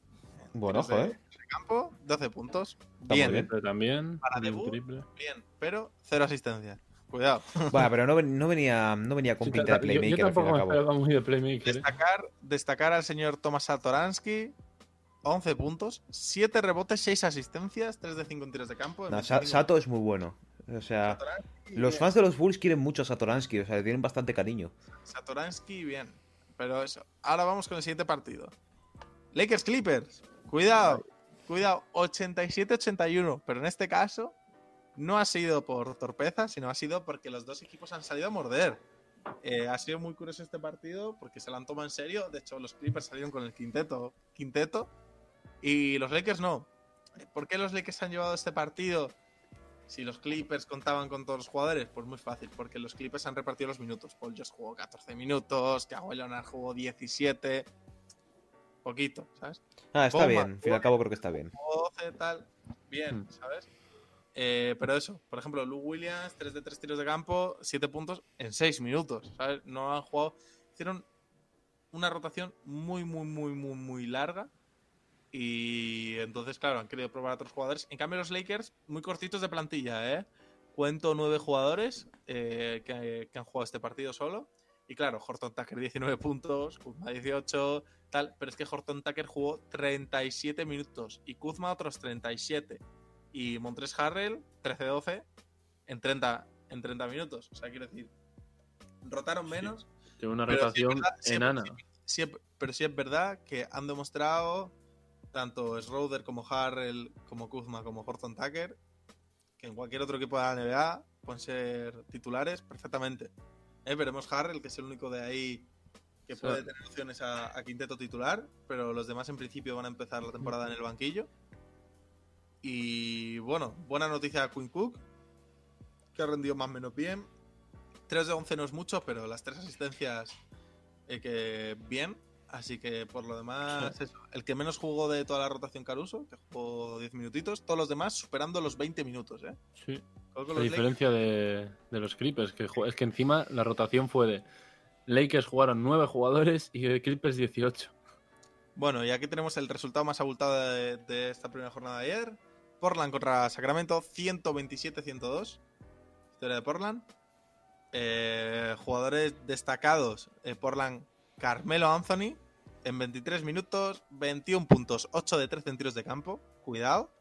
Bueno, joder. de campo, 12 puntos. Está Bien, bien. Triple también. Para debut. triple. bien, pero cero asistencia. Cuidado. Bueno, pero no, no venía, no venía con Sí, pinta de yo- yo, playmaker al fin y tampoco al me cabo. muy de playmaker. ¿eh? Destacar, destacar al señor Tomás Satoransky, 11 puntos, 7 rebotes, 6 asistencias, 3 de 5 en tiros de campo. en No, Sa- 25 Sato es muy bueno. O sea, Satoransky, los bien. fans de los Bulls quieren mucho a Satoransky, o sea, le tienen bastante cariño. Satoransky, bien. Pero eso. Ahora vamos con el siguiente partido. Lakers Clippers. Cuidado. Cuidado. 87-81. Pero en este caso, no ha sido por torpeza, sino ha sido porque los dos equipos han salido a morder. Eh, ha sido muy curioso este partido porque se lo han tomado en serio. De hecho, los Clippers salieron con el quinteto. Quinteto. Y los Lakers no. ¿Por qué los Lakers han llevado este partido? Si los Clippers contaban con todos los jugadores, pues muy fácil, porque los Clippers han repartido los minutos. Paul George jugó 14 minutos, Kawhi Leonard jugó 17. Poquito, ¿sabes? Ah, está bien, al fin y al cabo creo que está bien. Jugó 12, tal. Bien, Hmm. ¿sabes? Eh, pero eso, por ejemplo, Lou Williams, 3 de 3 tiros de campo, 7 puntos en 6 minutos, ¿sabes? No han jugado. Hicieron una rotación muy, muy, muy, muy, muy larga. Y entonces, claro, han querido probar a otros jugadores. En cambio, los Lakers, muy cortitos de plantilla, ¿eh? Cuento nueve jugadores eh, que, que han jugado este partido solo. Y claro, Horton Tucker 19 puntos, Kuzma 18, tal. Pero es que Horton Tucker jugó 37 minutos y Kuzma otros 37. Y Montres Harrell 13-12 en 30, en 30 minutos. O sea, quiero decir, rotaron Sí. menos. Tiene una sí rotación sí, enana. Sí, pero sí es verdad que han demostrado tanto Schroeder como Harrell, como Kuzma, como Horton Tucker, que en cualquier otro equipo de la NBA pueden ser titulares perfectamente. Eh, veremos Harrell, que es el único de ahí que Sí. puede tener opciones a, a quinteto titular, pero los demás en principio van a empezar la temporada en el banquillo. Y bueno, buena noticia a Quinn Cook, que ha rendido más o menos bien. 3 de 11 no es mucho, pero las tres asistencias eh, que bien. Así que por lo demás, eso. el que menos jugó de toda la rotación Caruso, que jugó 10 minutitos, todos los demás superando los 20 minutos. ¿eh? Sí. Los diferencia de, de los Clippers, que es que encima la rotación fue de Lakers jugaron 9 jugadores y Clippers 18. Bueno, y aquí tenemos el resultado más abultado de, de esta primera jornada de ayer. Portland contra Sacramento, 127-102. Historia de Portland. Eh, jugadores destacados. eh, Portland, Carmelo Anthony. En 23 minutos, 21 puntos, 8 de 13 en tiros de campo. Cuidado.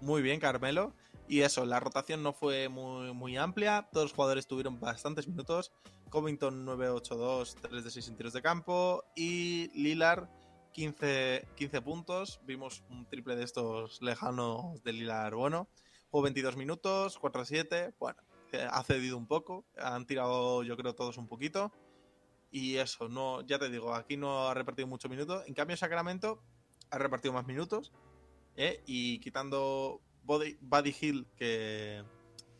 Muy bien, Carmelo. Y eso, la rotación no fue muy, muy amplia. Todos los jugadores tuvieron bastantes minutos. Covington 9-8-2, 3 de 6 en tiros de campo. Y Lillard 15, 15 puntos. Vimos un triple de estos lejanos de Lillard bueno. Jugó 22 minutos, 4-7. Bueno, eh, ha cedido un poco. Han tirado, yo creo, todos un poquito. Y eso, no, ya te digo, aquí no ha repartido muchos minutos. En cambio, Sacramento ha repartido más minutos. ¿eh? Y quitando Buddy, Buddy Hill, que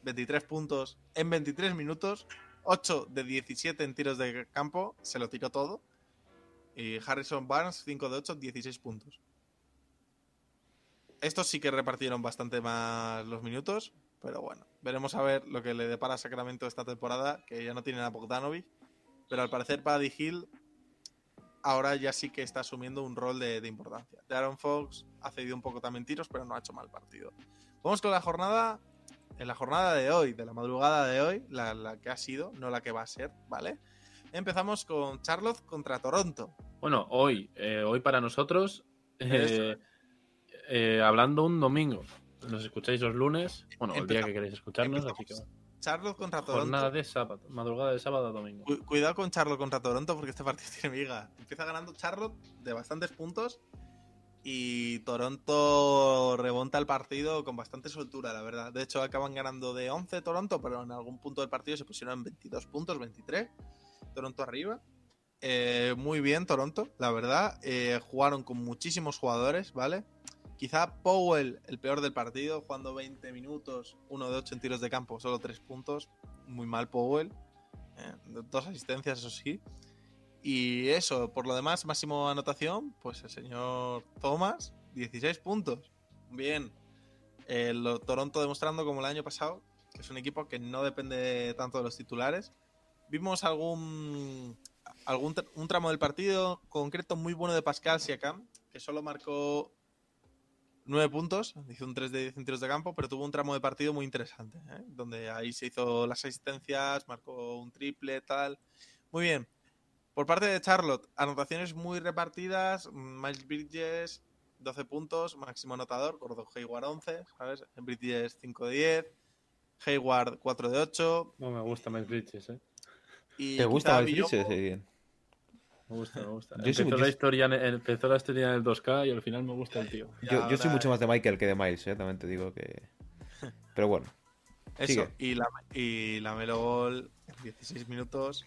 23 puntos en 23 minutos, 8 de 17 en tiros de campo, se lo tiró todo. Y Harrison Barnes, 5 de 8, 16 puntos. Estos sí que repartieron bastante más los minutos, pero bueno, veremos a ver lo que le depara Sacramento esta temporada, que ya no tienen a Bogdanovic, pero al parecer Buddy Hill ahora ya sí que está asumiendo un rol de, de importancia. Darren Fox ha cedido un poco también tiros, pero no ha hecho mal partido. Vamos con la jornada, en la jornada de hoy, de la madrugada de hoy, la, la que ha sido, no la que va a ser, ¿vale? Empezamos con Charlotte contra Toronto. Bueno, hoy, eh, hoy para nosotros, eh, eh, hablando un domingo. Nos escucháis los lunes, bueno, el día que queréis escucharnos, así que. Charlotte contra Toronto. jornada de sábado, madrugada de sábado a domingo. Cu- Cuidado con Charlotte contra Toronto porque este partido tiene miga. Empieza ganando Charlotte de bastantes puntos y Toronto remonta el partido con bastante soltura, la verdad. De hecho, acaban ganando de 11 Toronto, pero en algún punto del partido se pusieron en 22 puntos, 23. Toronto arriba. Eh, muy bien Toronto, la verdad. Eh, jugaron con muchísimos jugadores, ¿vale? Quizá Powell, el peor del partido, jugando 20 minutos, 1 de 8 en tiros de campo, solo 3 puntos. Muy mal Powell. Eh, dos asistencias, eso sí. Y eso, por lo demás, máximo anotación, pues el señor Thomas, 16 puntos. Bien. Eh, lo- Toronto demostrando como el año pasado, que es un equipo que no depende tanto de los titulares. Vimos algún, algún un tramo del partido concreto muy bueno de Pascal Siakam, que solo marcó 9 puntos, hizo un 3 de 10 en tiros de campo, pero tuvo un tramo de partido muy interesante, ¿eh? donde ahí se hizo las asistencias, marcó un triple, tal. Muy bien. Por parte de Charlotte, anotaciones muy repartidas. Miles Bridges, 12 puntos, máximo anotador. Gordo Hayward, 11, ¿sabes? Bridges, 5 de 10. Hayward, 4 de 8. No me gusta Miles Bridges, ¿eh? Y ¿Te gusta Miles Bridges? Sí. Me gusta, me gusta. Yo empezó, muy- la historia, en- empezó la historia en el 2K y al final me gusta el tío. Yo, yo soy mucho más de Michael que de Miles, ¿eh? también te digo que... Pero bueno, Eso. Sigue. Y la, y la Melo Ball, en 16 minutos.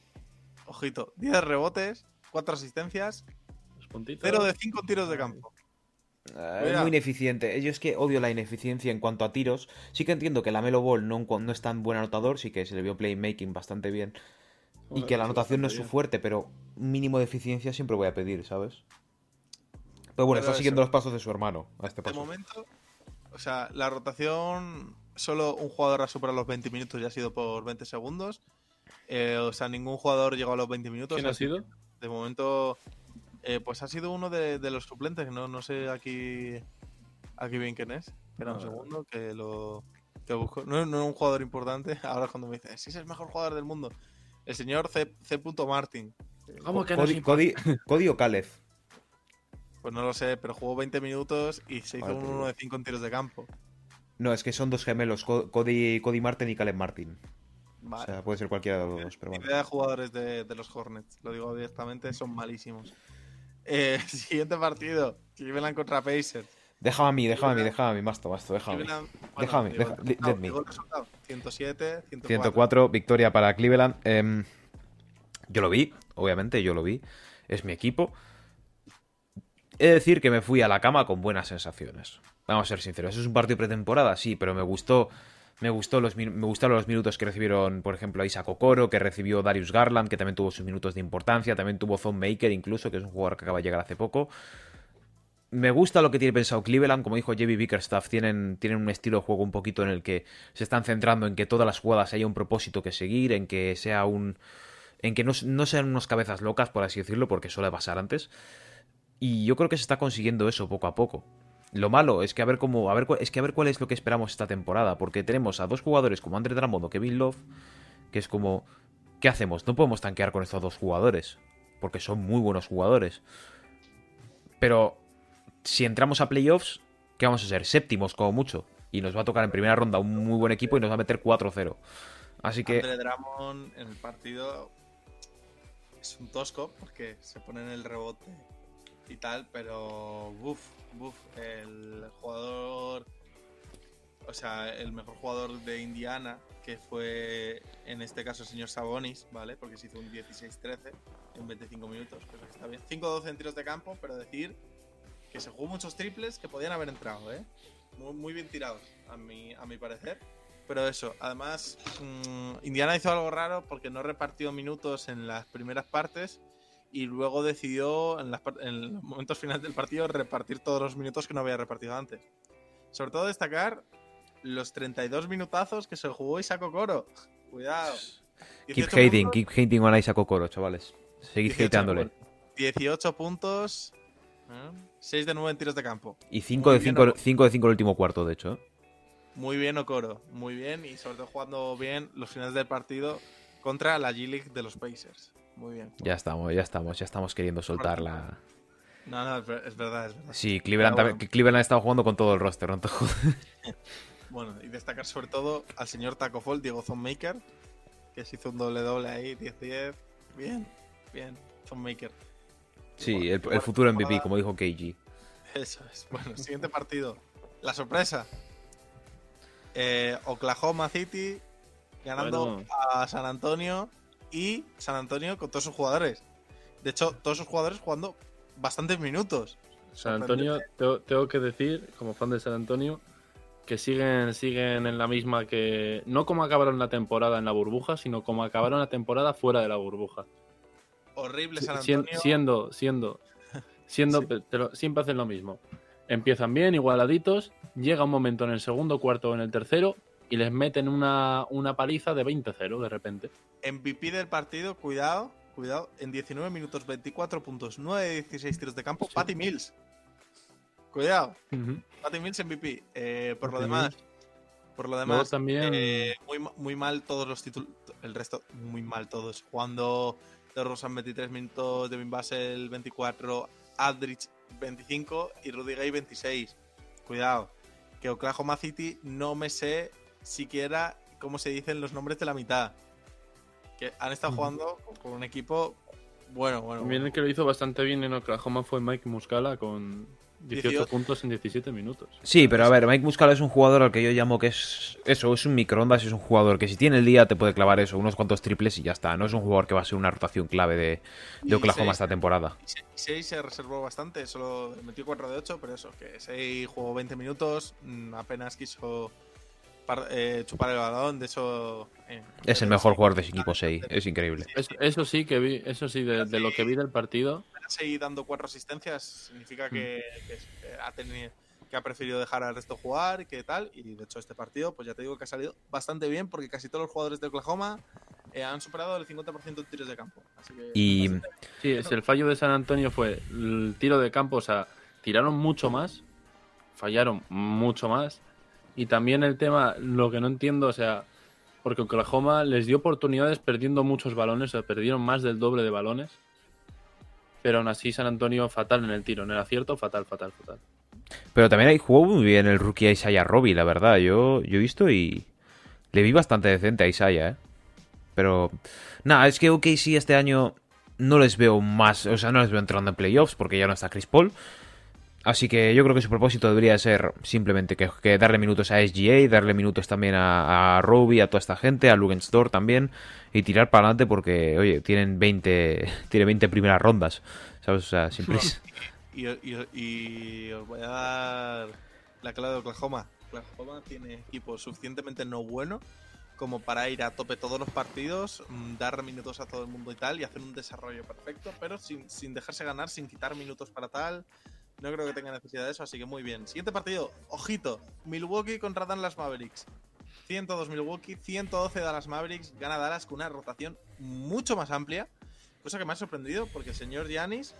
Ojito, 10 rebotes, 4 asistencias, Los puntitos. 0 de 5 tiros de campo. Mira. es muy ineficiente. Yo es que odio la ineficiencia en cuanto a tiros. Sí que entiendo que la Melo Ball no, no es tan buen anotador, sí que se le vio playmaking bastante bien. Y que la anotación no es su fuerte, pero un mínimo de eficiencia siempre voy a pedir, ¿sabes? Pero bueno, Pero está siguiendo eso. los pasos de su hermano a este De paso. momento, o sea, la rotación, solo un jugador ha superado los 20 minutos y ha sido por 20 segundos. Eh, o sea, ningún jugador llegó a los 20 minutos. ¿Quién ha sido? De momento, eh, pues ha sido uno de, de los suplentes. No, no sé aquí, aquí bien quién es. Espera un segundo que lo que busco. No, no es un jugador importante. Ahora cuando me dice, sí, es el mejor jugador del mundo. El señor C. C. Martin. ¿Cómo que no Cody, Cody, Cody o Caleb. Pues no lo sé, pero jugó 20 minutos y se hizo Vale, un pero- 1 de 5 en tiros de campo. No, es que son dos gemelos, Co- Cody, Cody Martin y Caleb Martin. Vale. O sea, puede ser cualquiera de los dos, pero bueno. idea de jugadores de, de los Hornets, lo digo directamente, son malísimos. Eh, siguiente partido, Cleveland contra Pacers. Déjame a mí, déjame a mí, déjame a mí, Masto, Masto, déjame. Cleveland, Déjame, digo deja- el let resultado, me. digo el resultado, 107, 104. 104, victoria para Cleveland. Em, yo lo vi, obviamente, yo lo vi. Es mi equipo. He de decir que me fui a la cama con buenas sensaciones. Vamos a ser sinceros. ¿Es un partido pretemporada? Sí, pero me gustó. Me, gustó los, me gustaron los minutos que recibieron, por ejemplo, Isaac Okoro, que recibió Darius Garland, que también tuvo sus minutos de importancia. También tuvo Zone Maker, incluso, que es un jugador que acaba de llegar hace poco. Me gusta lo que tiene pensado Cleveland, como dijo J.B. Bickerstaff, tienen, tienen un estilo de juego un poquito en el que se están centrando en que todas las jugadas haya un propósito que seguir, en que sea un, en que no, no sean unos cabezas locas, por así decirlo, porque suele pasar antes. Y yo creo que se está consiguiendo eso poco a poco. Lo malo es que a ver cómo, a ver, es que a ver cuál es lo que esperamos esta temporada, porque tenemos a dos jugadores como Andre Drummond o Kevin Love, que es como, ¿qué hacemos? No podemos tanquear con estos dos jugadores, porque son muy buenos jugadores. Pero si entramos a playoffs, ¿qué vamos a ser? Séptimos como mucho, y nos va a tocar en primera ronda un muy buen equipo y nos va a meter 4-0. Así que Andre Drummond en el partido es un tosco porque se pone en el rebote y tal, pero buf, buf, el jugador, o sea, el mejor jugador de Indiana, que fue en este caso el señor Sabonis, ¿vale? Porque se hizo un 16-13 en 25 minutos, cosa que está bien. 5-12 en tiros de campo, pero decir que se jugó muchos triples que podían haber entrado, ¿eh? Muy, muy bien tirados, a mi, a mi parecer. Pero eso, además, mmm, Indiana hizo algo raro porque no repartió minutos en las primeras partes y luego decidió en, las, en, los momentos finales del partido repartir todos los minutos que no había repartido antes. Sobre todo destacar los 32 minutazos que se jugó Isako Coro. Cuidado. Keep hating, puntos, keep hating on Isako Coro, chavales. Seguid 18, hateándole. 18 puntos, ¿eh? 6 de 9 en tiros de campo. Y 5 de 5, 5 de 5 el último cuarto, de hecho. ¿eh? Muy bien Okoro, muy bien y sobre todo jugando bien los finales del partido contra la G-League de los Pacers. Muy bien. Ya estamos, ya estamos, ya estamos queriendo soltar la... No, no, es verdad, es verdad. Sí, Cleveland, bueno. Cleveland ha estado jugando con todo el roster, ¿no? bueno, y destacar sobre todo al señor Taco Fall, Diego Zonmaker, que se hizo un doble doble ahí, 10-10. Bien, bien, Zonmaker. Sí, bueno, el, el, futuro MVP, jugada. como dijo KG. Eso es. Bueno, siguiente partido. La sorpresa. Eh, Oklahoma City ganando bueno. a San Antonio y San Antonio con todos sus jugadores. De hecho, todos sus jugadores jugando bastantes minutos. San Antonio, tengo, tengo, que decir, como fan de San Antonio, que siguen, siguen en la misma que. No como acabaron la temporada en la burbuja, sino como acabaron la temporada fuera de la burbuja. Horrible San Antonio. Siendo, siendo, siendo, sí. pero siempre hacen lo mismo. Empiezan bien, igualaditos, llega un momento en el segundo cuarto o en el tercero y les meten una, una paliza de 20-0 de repente. MVP del partido, cuidado, cuidado, en 19 minutos 24 puntos, 9 de 16 tiros de campo, sí. Patty Mills. Cuidado, uh -huh. Patty Mills MVP. Eh, por, lo demás, por lo demás, también... eh, muy, muy mal todos los títulos, el resto muy mal todos. Jugando de Rosan 23 minutos, Devin Basel 24, Aldrich 25 y Rudy Gay 26. Cuidado, que Oklahoma City no me sé siquiera cómo se dicen los nombres de la mitad. Que han estado jugando con un equipo bueno, bueno. También el que lo hizo bastante bien en Oklahoma fue Mike Muscala con 18, 18, puntos en 17 minutos. Sí, pero a ver, Mike Muscala es un jugador al que yo llamo que es eso, es un microondas, es un jugador que si tiene el día te puede clavar eso, unos cuantos triples y ya está. No es un jugador que va a ser una rotación clave de, de Oklahoma esta temporada. 6 se reservó bastante, solo metió 4 de 8, pero eso, que 6 jugó 20 minutos, mm, apenas quiso eh, chupar el balón, de eso... Eh, es el mejor jugador de ese equipo 6, es increíble. Eso, eso, sí que vi, eso sí, de, de, lo que vi del partido... Seguir dando cuatro asistencias significa que, que, ha tenido, que ha preferido dejar al resto jugar y que tal, y de hecho este partido, pues ya te digo que ha salido bastante bien porque casi todos los jugadores de Oklahoma eh, han superado el 50% de tiros de campo. Así que, y... Sí, es el fallo de San Antonio fue el tiro de campo, o sea, tiraron mucho más, fallaron mucho más, y también el tema, lo que no entiendo, o sea, porque Oklahoma les dio oportunidades perdiendo muchos balones, o sea, perdieron más del doble de balones. Pero aún así San Antonio fatal en el tiro, en el acierto, fatal, fatal, fatal. Pero también ahí jugó muy bien el rookie Isaiah Robbie, la verdad. Yo, yo he visto y le vi bastante decente a Isaiah, ¿eh? Pero nada, es que OKC este año no les veo más, o sea, no les veo entrando en playoffs porque ya no está Chris Paul. Así que yo creo que su propósito debería ser simplemente que, que darle minutos a SGA, darle minutos también a, a Roby, a toda esta gente, a Lugensdor también, y tirar para adelante porque, oye, tienen 20, tiene 20 primeras rondas, ¿sabes? O sea, simple. Y, y, y, os voy a dar la clave de Oklahoma. Oklahoma tiene equipo suficientemente no bueno como para ir a tope todos los partidos, mm, dar minutos a todo el mundo y tal, y hacer un desarrollo perfecto, pero sin, sin dejarse ganar, sin quitar minutos para tal. No creo que tenga necesidad de eso, así que muy bien. Siguiente partido, ojito, Milwaukee contra Dallas Mavericks. 102 Milwaukee, 112 Dallas Mavericks. Gana Dallas con una rotación mucho más amplia. Cosa que me ha sorprendido porque el señor Giannis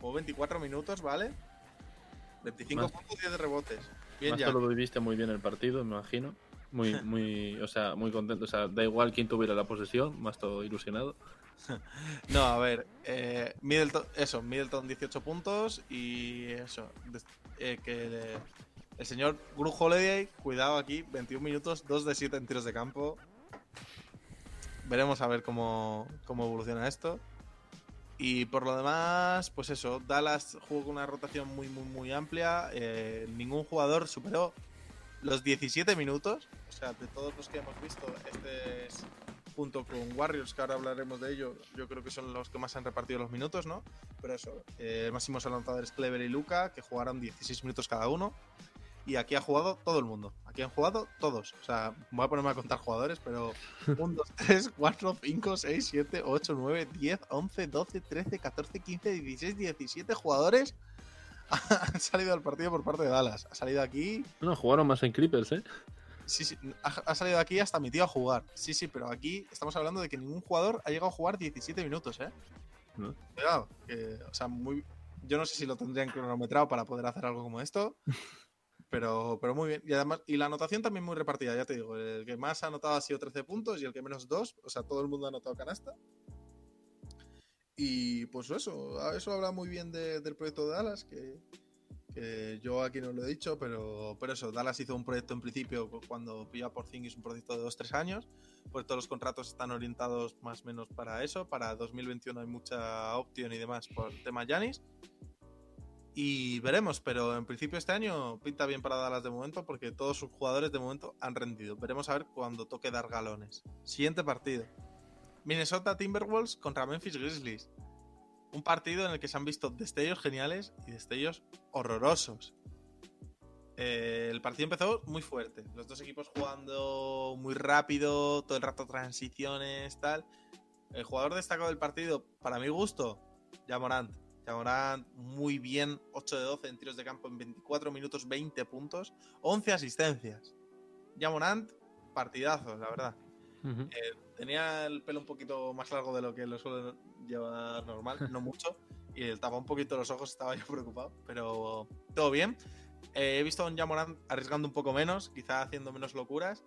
jugó 24 minutos, ¿vale? 25 Más- puntos, 10 rebotes. Bien, Más ya. lo viviste muy bien el partido, me imagino. Muy, muy, o sea, muy contento. O sea, da igual quién tuviera la posesión, más todo ilusionado. No, a ver, eh, eso, Middleton 18 puntos y eso, eh, que el señor Gru Holiday, cuidado aquí, 21 minutos, 2 de 7 en tiros de campo. Veremos a ver cómo, cómo evoluciona esto. Y por lo demás, pues eso, Dallas jugó con una rotación muy, muy, muy amplia. eh, ningún jugador superó los 17 minutos. O sea, de todos los que hemos visto, este es junto con Warriors, que ahora hablaremos de ello, yo creo que son los que más han repartido los minutos, ¿no? Pero eso, eh, máximos anotadores Clever y Luca, que jugaron 16 minutos cada uno. Y aquí ha jugado todo el mundo. Aquí han jugado todos. O sea, voy a ponerme a contar jugadores, pero 1, 2, 3, 4, 5, 6, 7, 8, 9, 10, 11, 12, 13, 14, 15, 16, 17 jugadores han salido del partido por parte de Dallas. Ha salido aquí No, jugaron más en Clippers, ¿eh? Sí, sí, ha, ha salido aquí hasta mi tío a jugar. Sí, sí, pero aquí estamos hablando de que ningún jugador ha llegado a jugar 17 minutos, ¿eh? ¿No? Que, o sea, muy. Yo no sé si lo tendrían cronometrado para poder hacer algo como esto. Pero, pero muy bien. Y además, y la anotación también muy repartida, ya te digo. El que más ha anotado ha sido 13 puntos y el que menos 2. O sea, todo el mundo ha anotado canasta. Y pues eso, eso habla muy bien de- del proyecto de Dallas, que, que yo aquí no lo he dicho, pero, pero eso, Dallas hizo un proyecto en principio cu- cuando pilló a Porzingis un proyecto de 2-3 años, pues todos los contratos están orientados más o menos para eso, para 2021 hay mucha opción y demás por el tema Yanis. Y veremos, pero en principio este año pinta bien para Dallas de momento porque todos sus jugadores de momento han rendido. Veremos a ver cuando toque dar galones. Siguiente partido. Minnesota Timberwolves contra Memphis Grizzlies. Un partido en el que se han visto destellos geniales y destellos horrorosos. Eh, el partido empezó muy fuerte. Los dos equipos jugando muy rápido, todo el rato transiciones, tal. El jugador destacado del partido, para mi gusto, Jamorant. Jamorant muy bien, 8 de 12 en tiros de campo en 24 minutos, 20 puntos, 11 asistencias. Jamorant, partidazo, la verdad. Ujú. Tenía el pelo un poquito más largo de lo que lo suele llevar normal, no mucho. Y tapaba un poquito los ojos, estaba yo preocupado. Pero todo bien. Eh, he visto a un Jamorant arriesgando un poco menos, quizá haciendo menos locuras.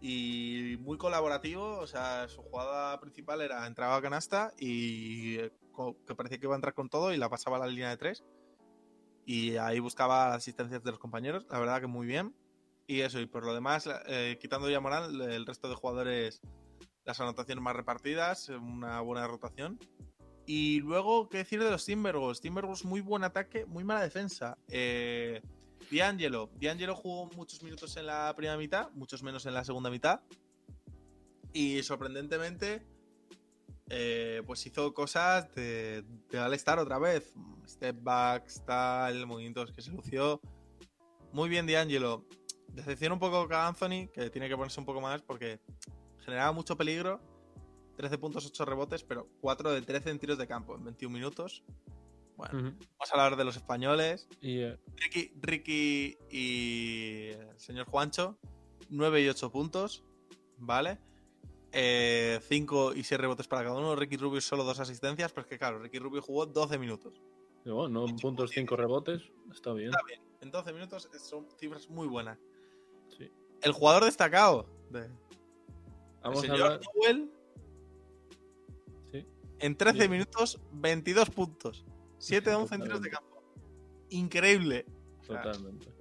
Y muy colaborativo, o sea, su jugada principal era entraba a canasta y eh, que parecía que iba a entrar con todo y la pasaba a la línea de tres. Y ahí buscaba las asistencias de los compañeros, la verdad que muy bien. Y eso, y por lo demás, eh, quitando ya Morán, el resto de jugadores, las anotaciones más repartidas, una buena rotación. Y luego, ¿qué decir de los Timberwolves? Timberwolves, muy buen ataque, muy mala defensa. Eh, D'Angelo. D'Angelo jugó muchos minutos en la primera mitad, muchos menos en la segunda mitad. Y sorprendentemente, eh, pues hizo cosas de, de otra vez. Step backs, tal, movimientos que se lució. Muy bien, D'Angelo. Decepciona un poco a Anthony, que tiene que ponerse un poco más porque generaba mucho peligro. 13 puntos, 8 rebotes, pero 4 de 13 en tiros de campo en 21 minutos. Bueno, Ujú. vamos a hablar de los españoles. Y eh, Ricky, Ricky y el señor Juancho, 9 y 8 puntos, ¿vale? 5 y 6 rebotes para cada uno. Ricky Rubio solo 2 asistencias, pero es que claro, Ricky Rubio jugó 12 minutos. bueno, 9 puntos, 5 rebotes, está bien. Está bien, en 12 minutos son cifras muy buenas. El jugador destacado de Vamos el a señor hablar. Newell, Sí. en 13 Sí. minutos, 22 puntos. 7 de 11 en tiros de campo. Increíble. O sea, Totalmente.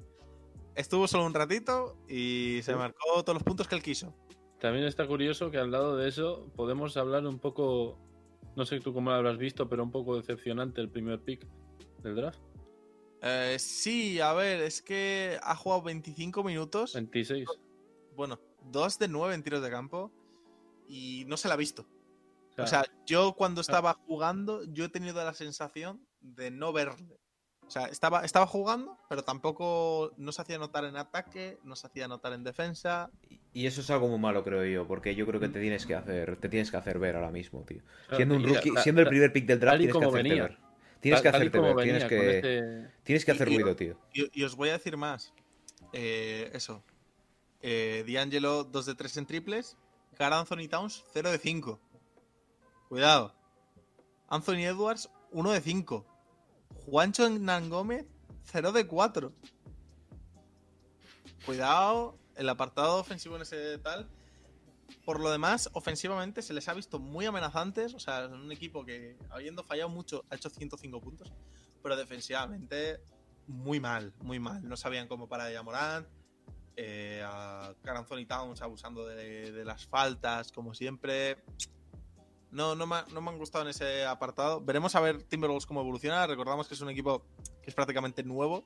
estuvo solo un ratito y se Sí. marcó todos los puntos que él quiso. También está curioso que al lado de eso podemos hablar un poco, no sé tú cómo lo habrás visto, pero un poco decepcionante el primer pick del draft. Eh, sí, a ver, es que ha jugado 25 minutos. 26. Bueno, 2 de 9 en tiros de campo y no se la ha visto. O sea, O sea, yo cuando estaba jugando, yo he tenido la sensación de no verle. O sea, estaba, estaba jugando, pero tampoco no se hacía notar en ataque, no se hacía notar en defensa. Y eso es algo muy malo, creo yo, porque yo creo que te tienes que hacer, te tienes que hacer ver ahora mismo, tío. Siendo un rookie, siendo el primer pick del draft, tienes que hacerte venía. ver. Tienes que tal- y hacerte ver, venía tienes que, este- tienes que hacer Y- y- ruido, tío. Y, y os voy a decir más. Eh, eso. Eh, D'Angelo 2 de 3 en triples. Carl Anthony Towns 0 de 5. Cuidado. Anthony Edwards 1 de 5. Juancho Hernán Gómez 0 de 4. Cuidado, el apartado ofensivo en ese tal. Por lo demás, ofensivamente se les ha visto muy amenazantes. O sea, un equipo que, habiendo fallado mucho, ha hecho 105 puntos. Pero defensivamente, muy mal, muy mal. No sabían cómo parar a Morant. Eh, a Carl Anthony Towns abusando de, las faltas, como siempre. No, no me, no me han gustado en ese apartado. Veremos a ver Timberwolves cómo evoluciona. Recordamos que es un equipo que es prácticamente nuevo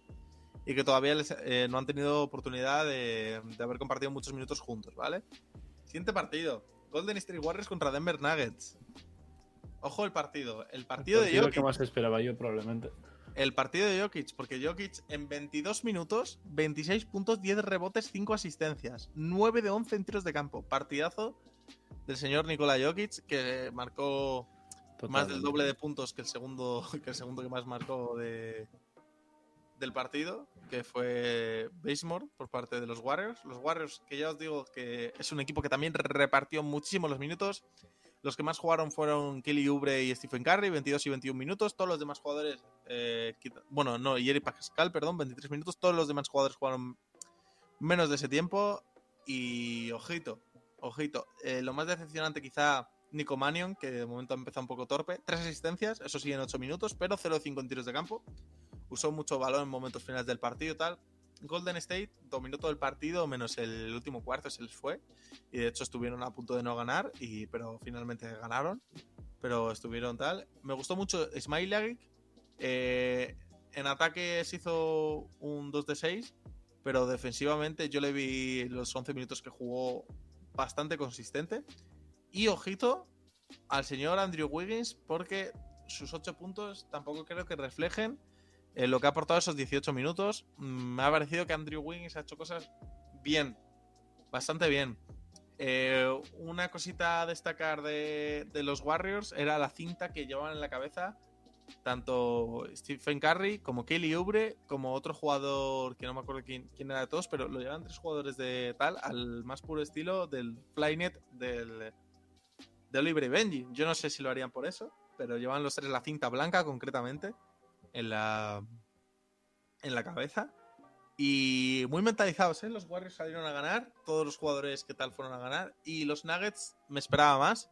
y que todavía eh, no han tenido oportunidad de haber compartido muchos minutos juntos, ¿vale? Siguiente partido. Golden State Warriors contra Denver Nuggets. Ojo el partido. El partido de Partido Jokic. que más esperaba yo, probablemente. El partido de Jokic, porque Jokic en 22 minutos, 26 puntos, 10 rebotes, 5 asistencias, 9 de 11 en tiros de campo. Partidazo del señor Nikola Jokic, que marcó más del doble de puntos que el segundo que, el segundo que más marcó de, del partido, que fue Basemore por parte de los Warriors. Los Warriors, que ya os digo que es un equipo que también repartió muchísimo los minutos. Los que más jugaron fueron Kelly Oubre y Stephen Curry, 22 y 21 minutos. Todos los demás jugadores, eh, bueno, no, y Eric Pascal, perdón, 23 minutos. Todos los demás jugadores jugaron menos de ese tiempo. Y ojito, ojito. eh, lo más decepcionante quizá Nico Mannion, que de momento ha empezado un poco torpe. Tres asistencias, eso sí, en 8 minutos, pero 0-5 en tiros de campo. Usó mucho balón en momentos finales del partido tal. Golden State dominó todo el partido, menos el último cuarto se les fue. Y de hecho estuvieron a punto de no ganar, y, pero finalmente ganaron. Pero estuvieron tal. Me gustó mucho Smailagic. Eh, en ataque se hizo un 2 de 6, pero defensivamente yo le vi los 11 minutos que jugó bastante consistente. Y ojito al señor Andrew Wiggins, porque sus 8 puntos tampoco creo que reflejen eh, lo que ha aportado esos 18 minutos. Mm, Me ha parecido que Andrew Wiggins ha hecho cosas bien, bastante bien. Eh, una cosita a destacar de, de los Warriors era la cinta que llevaban en la cabeza tanto Stephen Curry como Kelly Oubre, como otro jugador que no me acuerdo quién, era de todos, pero lo llevan tres jugadores de tal al más puro estilo del Flynet del, de Oliver Benji. Yo no sé si lo harían por eso, pero llevan los tres la cinta blanca concretamente en la, en la cabeza. Y muy mentalizados, ¿eh? Los Warriors salieron a ganar, todos los jugadores que tal fueron a ganar. Y los Nuggets me esperaba más.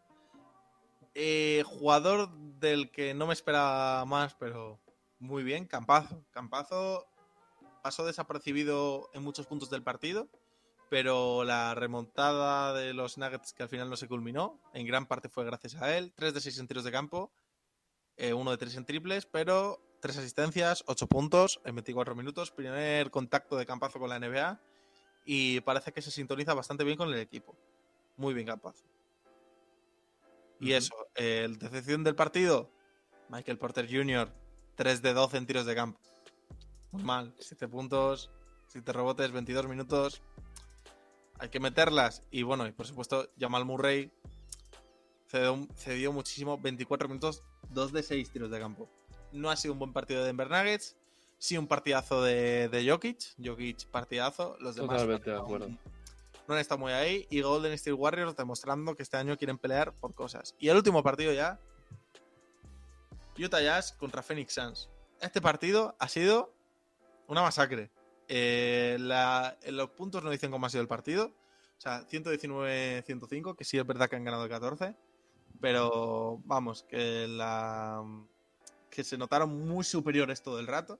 Eh, jugador del que no me esperaba más, pero muy bien, Campazo. Campazo pasó desapercibido en muchos puntos del partido, pero la remontada de los Nuggets que al final no se culminó, en gran parte fue gracias a él. 3 de 6 en tiros de campo, eh, uno de 3 en triples, pero 3 asistencias, 8 puntos en 24 minutos, primer contacto de Campazo con la NBA y parece que se sintoniza bastante bien con el equipo. Muy bien Campazo. Y eso, el decepción del partido, Michael Porter Jr., 3 de 12 en tiros de campo. Muy mal, 7 puntos, 7 rebotes, 22 minutos. Hay que meterlas. Y bueno, y por supuesto, Jamal Murray cedió, cedió muchísimo, 24 minutos, 2 de 6 tiros de campo. No ha sido un buen partido de Denver Nuggets, sí un partidazo de, de Jokic, Jokic partidazo, los demás Totalmente de no- acuerdo. no han estado muy ahí y Golden State Warriors demostrando que este año quieren pelear por cosas. Y el último partido ya, Utah Jazz contra Phoenix Suns. Este partido ha sido una masacre. Eh, la- los puntos no dicen cómo ha sido el partido. O sea, 119-105, que sí es verdad que han ganado 14. Pero vamos, que la que se notaron muy superiores todo el rato.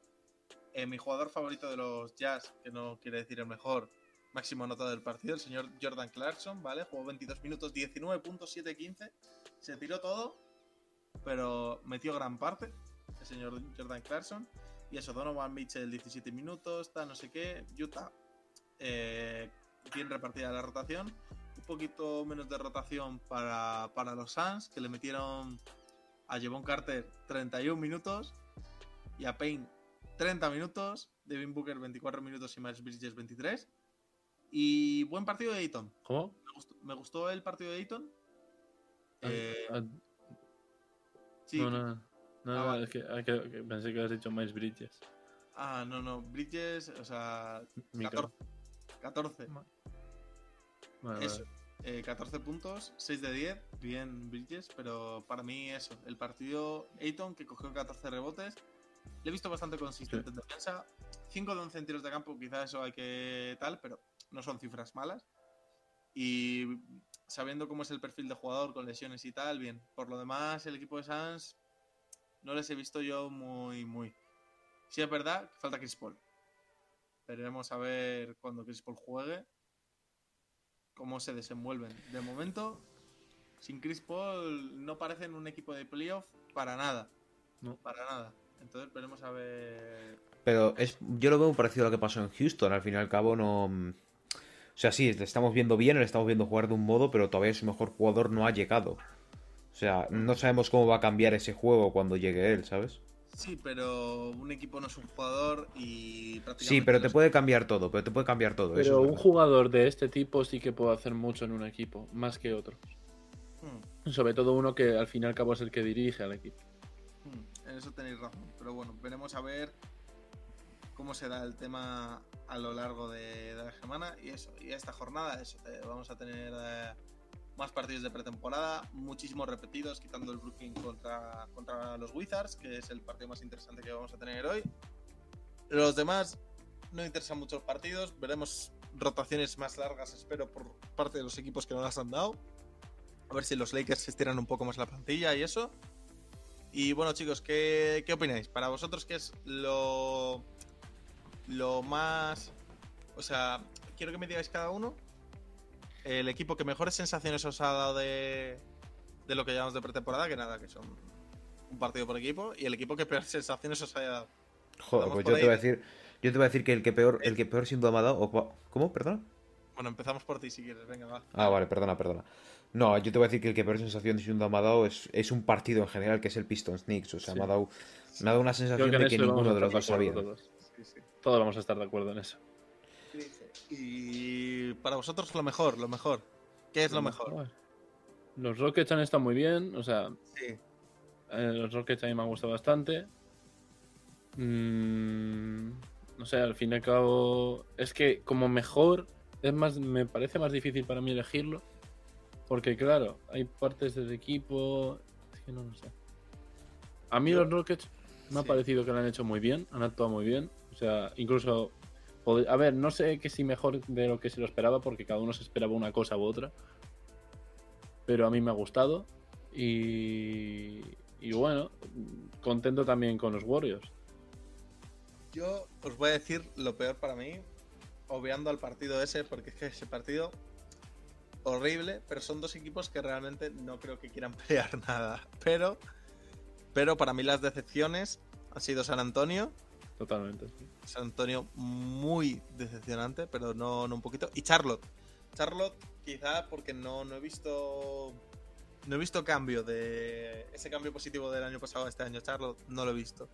Eh, mi jugador favorito de los Jazz, que no quiere decir el mejor, máximo anotado del partido, el señor Jordan Clarkson, ¿vale? Jugó 22 minutos, 19 puntos, 7-15. Se tiró todo, pero metió gran parte el señor Jordan Clarkson. Y eso, Donovan Mitchell 17 minutos, tal, no sé qué. Utah, eh, bien repartida la rotación. Un poquito menos de rotación para, para los Suns, que le metieron a Jevon Carter 31 minutos y a Payne 30 minutos. Devin Booker 24 minutos y Miles Bridges 23. Y buen partido de Ayton. ¿Cómo? Me gustó, me gustó el partido de Ayton. Ah, Eh, ah, sí, no, no, no, Ah, vale. es que, que- que pensé que habías dicho Miles Bridges. Ah, no, no. Bridges, o sea, Micro. 14. 14. Vale, Eso. Eh, 14 puntos, 6 de 10, bien Bridges, pero para mí eso, el partido Ayton que cogió 14 rebotes, le he visto bastante consistente en defensa, 5 de 11 en tiros de campo, quizás eso hay que tal, pero no son cifras malas. Y sabiendo cómo es el perfil de jugador con lesiones y tal, bien. Por lo demás, el equipo de Suns no les he visto yo muy, muy. Sí es verdad que falta Chris Paul. Veremos a ver cuando Chris Paul juegue cómo se desenvuelven. De momento, sin Chris Paul no parecen un equipo de playoff para nada. No. Para nada. Entonces veremos a ver. Pero es, yo lo veo muy parecido a lo que pasó en Houston. Al fin y al cabo, no. O sea, sí, le estamos viendo bien, le estamos viendo jugar de un modo, pero todavía su mejor jugador no ha llegado. O sea, no sabemos cómo va a cambiar ese juego cuando llegue él, ¿sabes? Sí, pero un equipo no es un jugador y prácticamente. Sí, pero te puede cambiar todo, pero te puede cambiar todo. eso Pero es un verdad. jugador de este tipo sí que puede hacer mucho en un equipo, más que otros. Hmm, Sobre todo uno que al fin y al cabo es el que dirige al equipo. hmm, En eso tenéis razón. Pero bueno, veremos a ver cómo se da el tema a lo largo de, de la semana. Y eso, y esta jornada, eso, eh, vamos a tener eh, más partidos de pretemporada, muchísimos repetidos, quitando el Brooklyn contra, contra los Wizards, que es el partido más interesante que vamos a tener hoy. Los demás no interesan muchos partidos, veremos rotaciones más largas, espero, por parte de los equipos que no las han dado. A ver si los Lakers estiran un poco más la plantilla y eso. Y bueno, chicos, ¿qué, qué opináis? Para vosotros, ¿qué es lo, lo más... O sea, quiero que me digáis cada uno el equipo que mejores sensaciones os ha dado de, de lo que llamamos de pretemporada, que nada, que son un partido por equipo, y el equipo que peores sensaciones os haya dado. Joder, pues yo ahí. te voy a decir. Yo te voy a decir que el que peor, el que peor sin duda me ha dado. o ¿Cómo? ¿Perdona? Bueno, empezamos por ti si quieres, venga, va. Ah, vale, perdona, perdona. No, yo te voy a decir que el que peor sensación sin duda me ha dado es, es un partido en general, que es el Pistons Knicks. O sea, Sí. me ha dado, me ha dado una sensación que de que ninguno de los dos sabía. acuerdo todos. Sí, sí. Todos vamos a estar de acuerdo en eso. Y para vosotros lo mejor, lo mejor. ¿Qué es lo mejor? Los Rockets han estado muy bien, o sea, Sí. eh, los Rockets a mí me han gustado bastante. Mm, no sé, al fin y al cabo, es que como mejor, es más, me parece más difícil para mí elegirlo. Porque claro, hay partes del equipo, es que no lo sé. A mí Yo- los Rockets me ha parecido que lo han hecho muy bien, han actuado muy bien. O sea, incluso, a ver, no sé que si mejor de lo que se lo esperaba, porque cada uno se esperaba una cosa u otra. Pero a mí me ha gustado. Y, y bueno, contento también con los Warriors. Yo os voy a decir lo peor para mí, obviando al partido ese, porque es que ese partido horrible, pero son dos equipos que realmente no creo que quieran pelear nada. Pero, pero para mí las decepciones han sido San Antonio, Totalmente. San Antonio muy decepcionante, pero no, no un poquito, y Charlotte. Charlotte quizá porque no, no he visto no he visto cambio de ese cambio positivo del año pasado a este año. Charlotte no lo he visto.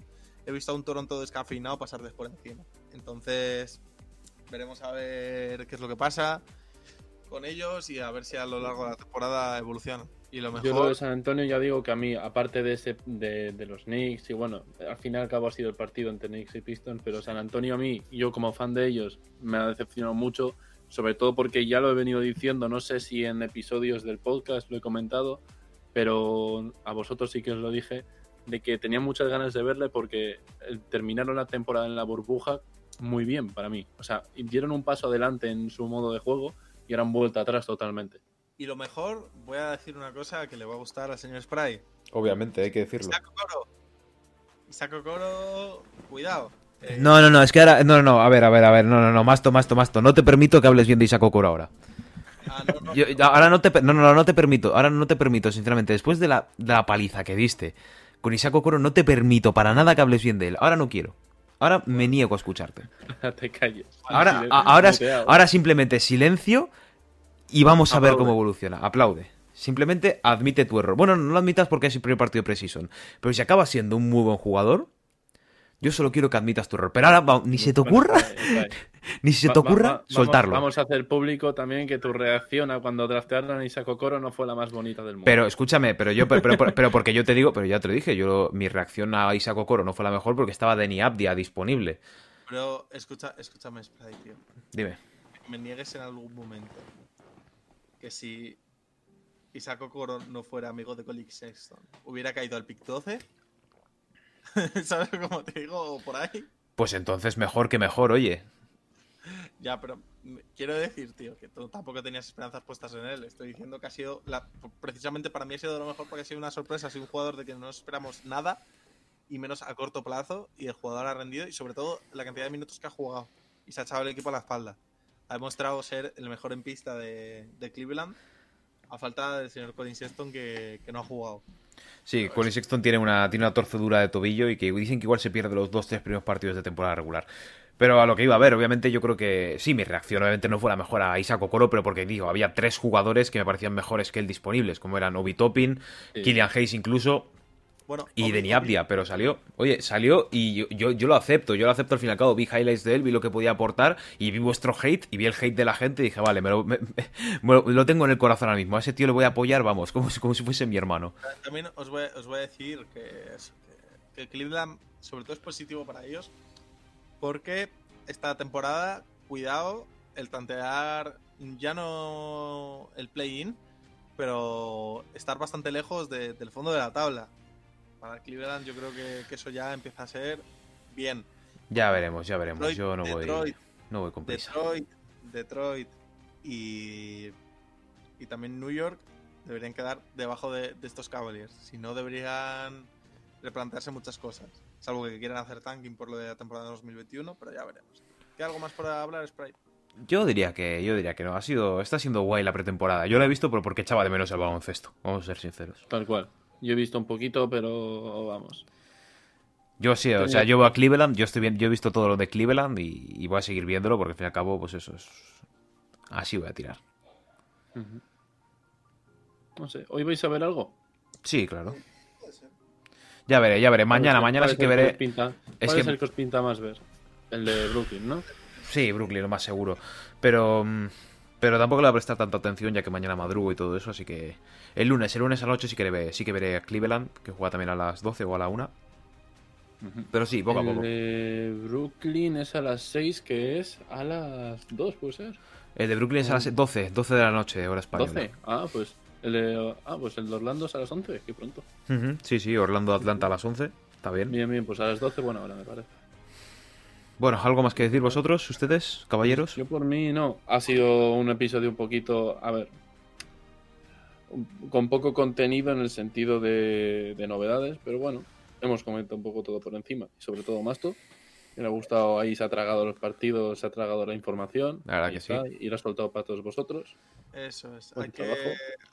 He visto a un Toronto descafeinado pasarles por encima. Entonces veremos a ver qué es lo que pasa con ellos y a ver si a lo largo de la temporada evolucionan y lo Yo lo de San Antonio ya digo que a mí, aparte de ese de, de los Knicks, y bueno, al final y al cabo ha sido el partido entre Knicks y Pistons, pero San Antonio a mí, yo como fan de ellos, me ha decepcionado mucho, sobre todo porque ya lo he venido diciendo, no sé si en episodios del podcast lo he comentado, pero a vosotros sí que os lo dije, de que tenía muchas ganas de verle porque eh, terminaron la temporada en la burbuja muy bien para mí. O sea, dieron un paso adelante en su modo de juego y eran vuelta atrás totalmente. Y lo mejor voy a decir una cosa que le va a gustar al señor Spray Obviamente, hay que decirlo. Isaac Okoro Isaac Okoro cuidado Eh, No, no, no, es que ahora. No, no, no, a ver, a ver, a ver, no, no, no, Masto, Masto, Masto. No te permito que hables bien de Isaac Okoro ahora. ah, no, no, Yo- ahora no te, no, no, no, no te permito, ahora no te permito, sinceramente, después de la, de la paliza que diste con Isaac Okoro, no te permito para nada que hables bien de él. Ahora no quiero. Ahora me niego a escucharte. te calles. Ahora, ahora, ahora simplemente silencio y vamos a ver cómo evoluciona. Aplaude. Simplemente admite tu error. Bueno, no lo admitas porque es el primer partido de Precision. Pero si acabas siendo un muy buen jugador, yo solo quiero que admitas tu error. Pero ahora va- ni se te ocurra, ni se te va- ocurra va- soltarlo. Vamos a hacer público también que tu reacción a cuando draftearon a Isaac Okoro no fue la más bonita del mundo. Pero escúchame, pero yo, pero, pero- pero porque yo te digo, pero ya te lo dije, yo mi reacción a Isaac Okoro no fue la mejor porque estaba Denny Abdia disponible. Pero escucha, escúchame, Spray, tío. Dime. Me niegues en algún momento que si Isaac Okoro no fuera amigo de Colin Sexton, hubiera caído al pick 12. ¿Sabes cómo te digo? Por ahí. Pues entonces mejor que mejor, oye. Ya, pero quiero decir, tío, que tú tampoco tenías esperanzas puestas en él. Estoy diciendo que ha sido, la- precisamente para mí ha sido lo mejor porque ha sido una sorpresa. Ha sido un jugador de que no esperamos nada y menos a corto plazo. Y el jugador ha rendido y sobre todo la cantidad de minutos que ha jugado. Y se ha echado el equipo a la espalda. Ha demostrado ser el mejor en pista de, de Cleveland. A falta del señor Colin Sexton que, que no ha jugado. Sí, Colin Sexton tiene una, tiene una torcedura de tobillo y que dicen que igual se pierde los dos, tres primeros partidos de temporada regular. Pero a lo que iba a ver, obviamente yo creo que sí, mi reacción obviamente no fue la mejor a Isaac Okoro, pero porque digo, había tres jugadores que me parecían mejores que él disponibles, como eran Obi Toppin, Sí. Killian Hayes incluso, Bueno, y Abdia, pero salió. Oye, salió y yo, yo, yo lo acepto, yo lo acepto al fin y al cabo. Vi highlights de él, vi lo que podía aportar y vi vuestro hate y vi el hate de la gente y dije, vale, me lo, me- me lo- lo tengo en el corazón ahora mismo. A ese tío le voy a apoyar, vamos, como, si- como si fuese mi hermano. También os voy, os voy a decir que, eso, que, que Cleveland, sobre todo, es positivo para ellos. Porque esta temporada, cuidado, el tantear ya no el play-in, pero estar bastante lejos de- del fondo de la tabla. Para Cleveland, yo creo que, que eso ya empieza a ser bien. Ya veremos, ya veremos. Detroit, Yo no voy, Detroit, no voy con prisa. Detroit, Detroit y, y también New York deberían quedar debajo de, de estos Cavaliers. Si no, deberían replantearse muchas cosas. Salvo que quieran hacer tanking por lo de la temporada 2021, pero ya veremos. ¿Qué algo más para hablar, Sprite? Yo diría que, yo diría que no. Ha sido, está siendo guay la pretemporada. Yo la he visto pero porque echaba de menos el baloncesto. Vamos a ser sinceros. Tal cual. Yo he visto un poquito, pero vamos. Yo sí, o sea, yo voy a Cleveland, yo estoy bien, yo he visto todo lo de Cleveland y, y voy a seguir viéndolo porque al fin y al cabo, pues eso es. Así voy a tirar. No sé, ¿hoy vais a ver algo? Sí, claro. Ya veré, ya veré. Mañana, ¿Cuál es- mañana sí que veré. pinta- Es ¿Cuál que- es el que os pinta más ver? El de Brooklyn, ¿no? Sí, Brooklyn, lo más seguro. Pero. Mm, Pero tampoco le voy a prestar tanta atención ya que mañana madrugo y todo eso, así que. El lunes, el lunes a las 8 sí que, veré, sí que veré a Cleveland, que juega también a las 12 o a la 1. Ujú. Pero sí, poco a el poco. de Brooklyn es a las 6, que es a las 2, ¿puede ser? El de Brooklyn es a las 12, 12 de la noche, hora española. 12. Ah, pues el de, ah, pues el de Orlando es a las 11, qué pronto. Ujú, Sí, sí, Orlando Atlanta a las 11. Está bien. Bien, bien, pues a las 12, buena hora me parece. Bueno, ¿algo más que decir vosotros, ustedes, caballeros? Yo por mí no. Ha sido un episodio un poquito, a ver, con poco contenido en el sentido de, de novedades, pero bueno, hemos comentado un poco todo por encima, y sobre todo Masto. Me ha gustado, ahí se ha tragado los partidos, se ha tragado la información. La verdad ahí que está, sí. Y la ha soltado para todos vosotros. Eso es. Hay que,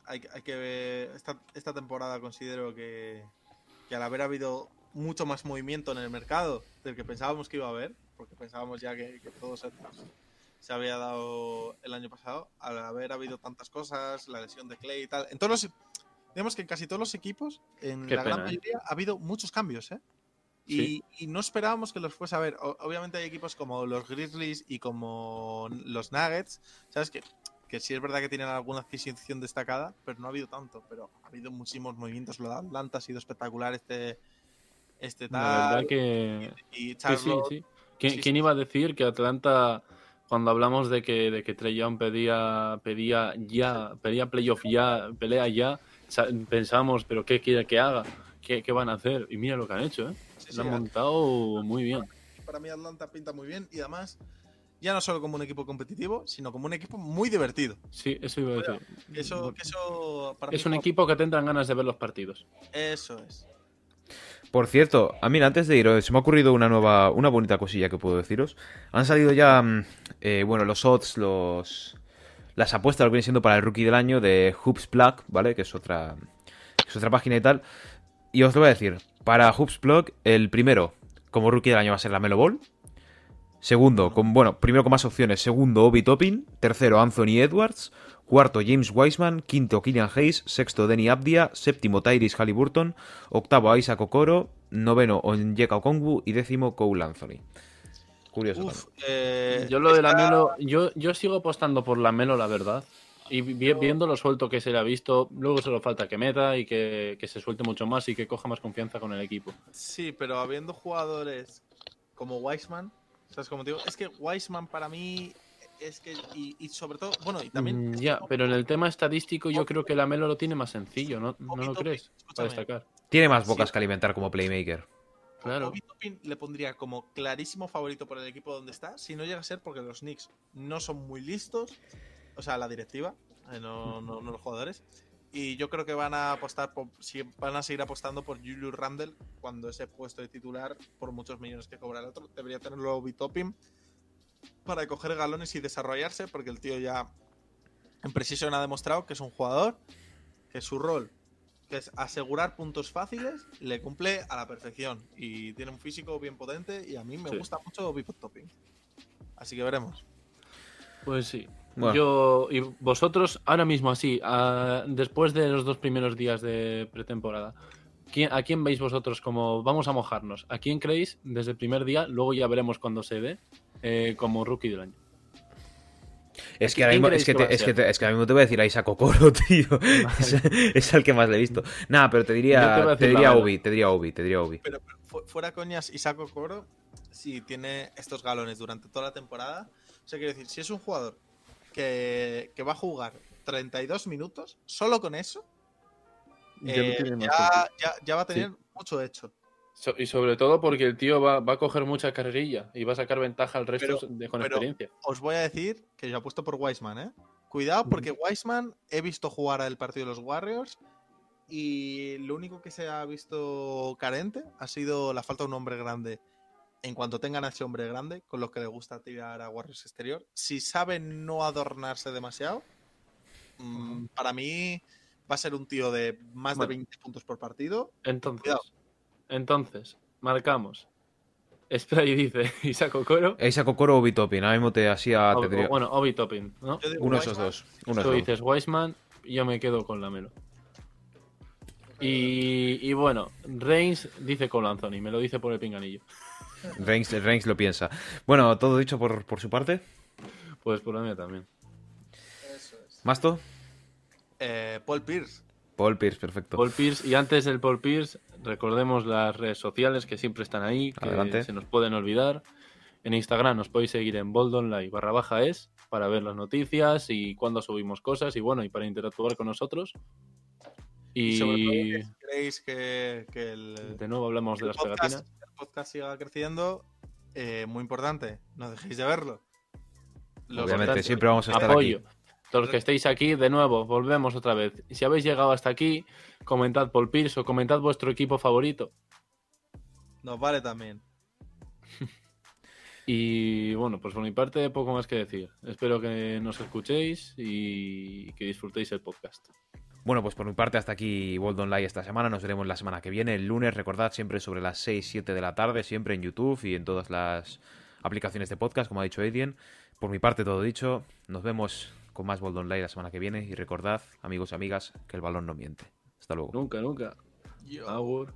hay que ver. Esta, esta temporada considero que, que al haber habido mucho más movimiento en el mercado del que pensábamos que iba a haber, porque pensábamos ya que, que todo se, se había dado el año pasado, al haber habido tantas cosas, la lesión de Clay y tal. En todos los, digamos que en casi todos los equipos, en Qué la gran ¿eh? mayoría, ha habido muchos cambios, ¿eh? Y, Sí. y no esperábamos que los fuese a ver. O- obviamente hay equipos como los Grizzlies y como los Nuggets, ¿sabes? Que, que sí es verdad que tienen alguna adquisición destacada, pero no ha habido tanto. Pero ha habido muchísimos movimientos. Lo de Atlanta ha sido espectacular este, este La tal. verdad que... Y Sí, sí, Charlotte. sí. ¿Qui- Sí, ¿Quién sí, iba a decir que Atlanta, cuando hablamos de que, de que Trey Young pedía, pedía ya, pedía playoff ya, pelea ya, sa- pensamos, pero ¿qué quiere que haga? ¿Qué, qué van a hacer? Y mira lo que han hecho, ¿eh? sí, Lo han montado muy bien. para mí Atlanta pinta muy bien y además ya no solo como un equipo competitivo, sino como un equipo muy divertido. Sí, eso iba a decir. Que eso, que eso para Es mí un como- equipo que tendrán ganas de ver los partidos. Eso es. Por cierto, a mí antes de ir, se me ha ocurrido una nueva, una bonita cosilla que puedo deciros. Han salido ya, mm, eh, bueno, los odds, los, las apuestas, lo que viene siendo para el rookie del año de Hoops Plug, ¿vale? Que es otra, es otra página y tal. Y os lo voy a decir, para Hoops Plug, el primero, como rookie del año va a ser la Melo Ball. Segundo, con, bueno, primero con más opciones. Segundo, Obi Toppin. Tercero, Anthony Edwards. Cuarto, James Wiseman. Quinto, Killian Hayes. Sexto, Denny Abdia. Séptimo, Tyrese Halliburton. Octavo, Isaac Okoro. Noveno, Onyeka Okongwu. Y décimo, Cole Anthony. Curioso. Uf, eh, Yo lo de la Melo, yo, yo sigo apostando por la Melo, la verdad. Y vi- viendo lo suelto que se le ha visto, luego solo falta que meta y que, que se suelte mucho más y que coja más confianza con el equipo. Sí, pero habiendo jugadores como Wiseman, ¿sabes cómo te digo? Es que Wiseman para mí es que, y, y sobre todo, bueno, y también. Mm, ya, pero en el tema estadístico yo creo que la Melo lo tiene más sencillo, ¿no, ¿no lo crees? Para destacar. Tiene más Sí. bocas que alimentar como playmaker. Claro. Obi Toppin le pondría como clarísimo favorito por el equipo donde está, si no llega a ser porque los Knicks no son muy listos, o sea, la directiva, eh, no, no- no los jugadores. Y yo creo que van a apostar por, si van a seguir apostando por Julius Randle cuando ese puesto de titular, por muchos millones que cobra el otro, debería tenerlo Obi Toppin para coger galones y desarrollarse, porque el tío ya en Precision ha demostrado que es un jugador, que su rol, que es asegurar puntos fáciles, le cumple a la perfección. Y tiene un físico bien potente y a mí me Sí. gusta mucho Bipod Topping. Así que veremos. Pues sí. Bueno. Yo y vosotros ahora mismo así, a- después de los dos primeros días de pretemporada, ¿quién- ¿a quién veis vosotros como vamos a mojarnos? ¿A quién creéis desde el primer día? Luego ya veremos cuando se dé eh, como rookie del año. Es que, ¿Quién ahora mismo, es, que te- es, que te- es que ahora mismo te voy a decir a Isaac Okoro, tío. Es, es el que más le he visto. Nada, pero te diría, te diría. Obi, te diría Obi, te diría Obi. Pero, pero fu- fuera coñas, Isaac Okoro, si tiene estos galones durante toda la temporada, o sea, quiero decir, si es un jugador que, que va a jugar 32 minutos, solo con eso, Ya eh, ya, ya- ya va a tener mucho hecho. So- y sobre todo porque el tío va, va a coger mucha carrerilla y va a sacar ventaja al resto Pero- de, con pero- experiencia. Os voy a decir que yo apuesto por Wiseman, ¿eh? Cuidado porque Wiseman he visto jugar al partido de los Warriors y lo único que se ha visto carente ha sido la falta de un hombre grande. En cuanto tengan a ese hombre grande, con los que le gusta tirar a Warriors exterior, si saben no adornarse demasiado, mm, para mí va a ser un tío de más Bueno. de 20 puntos por partido. Entonces, cuidado. entonces, marcamos. Spray dice Isaac Okoro. Isaac Okoro o Obi Toppin. Ahora mismo te hacía. O- te diría- o- bueno, ¿no? Uno de esos dos. Uno Tú esos dices Wiseman y yo me quedo con la Melo. Y, y bueno, Reigns dice Cole Anthony, me lo dice por el pinganillo. Reigns, Reigns lo piensa. Bueno, todo dicho por, por su parte. Pues por la mía también. ¿Masto? eh, Paul Pierce. Paul Pierce, perfecto. Paul Pierce, y antes del Paul Pierce, recordemos las redes sociales que siempre están ahí, que Adelante. se nos pueden olvidar. En Instagram nos podéis seguir en boldonline barra baja es para ver las noticias y cuando subimos cosas y bueno, y para interactuar con nosotros. Y, sobre todo, Y que el, de nuevo hablamos de las podcast, pegatinas. El podcast siga creciendo, eh, muy importante, no dejéis de verlo. Los Obviamente, siempre vamos a estar Apoyo. aquí. Todos los que estéis aquí, de nuevo, volvemos otra vez. Si habéis llegado hasta aquí, comentad Paul Pierce o comentad vuestro equipo favorito. Nos vale también. Y bueno, pues por mi parte, poco más que decir. Espero que nos escuchéis y que disfrutéis el podcast. Bueno, pues por mi parte hasta aquí World Online esta semana. Nos veremos la semana que viene, el lunes. Recordad siempre sobre las 6, 7 de la tarde, siempre en YouTube y en todas las aplicaciones de podcast, como ha dicho Aidien. Por mi parte todo dicho. Nos vemos con más World Online la semana que viene. Y recordad, amigos y amigas, que el balón no miente. Hasta luego. Nunca, nunca. Yo-.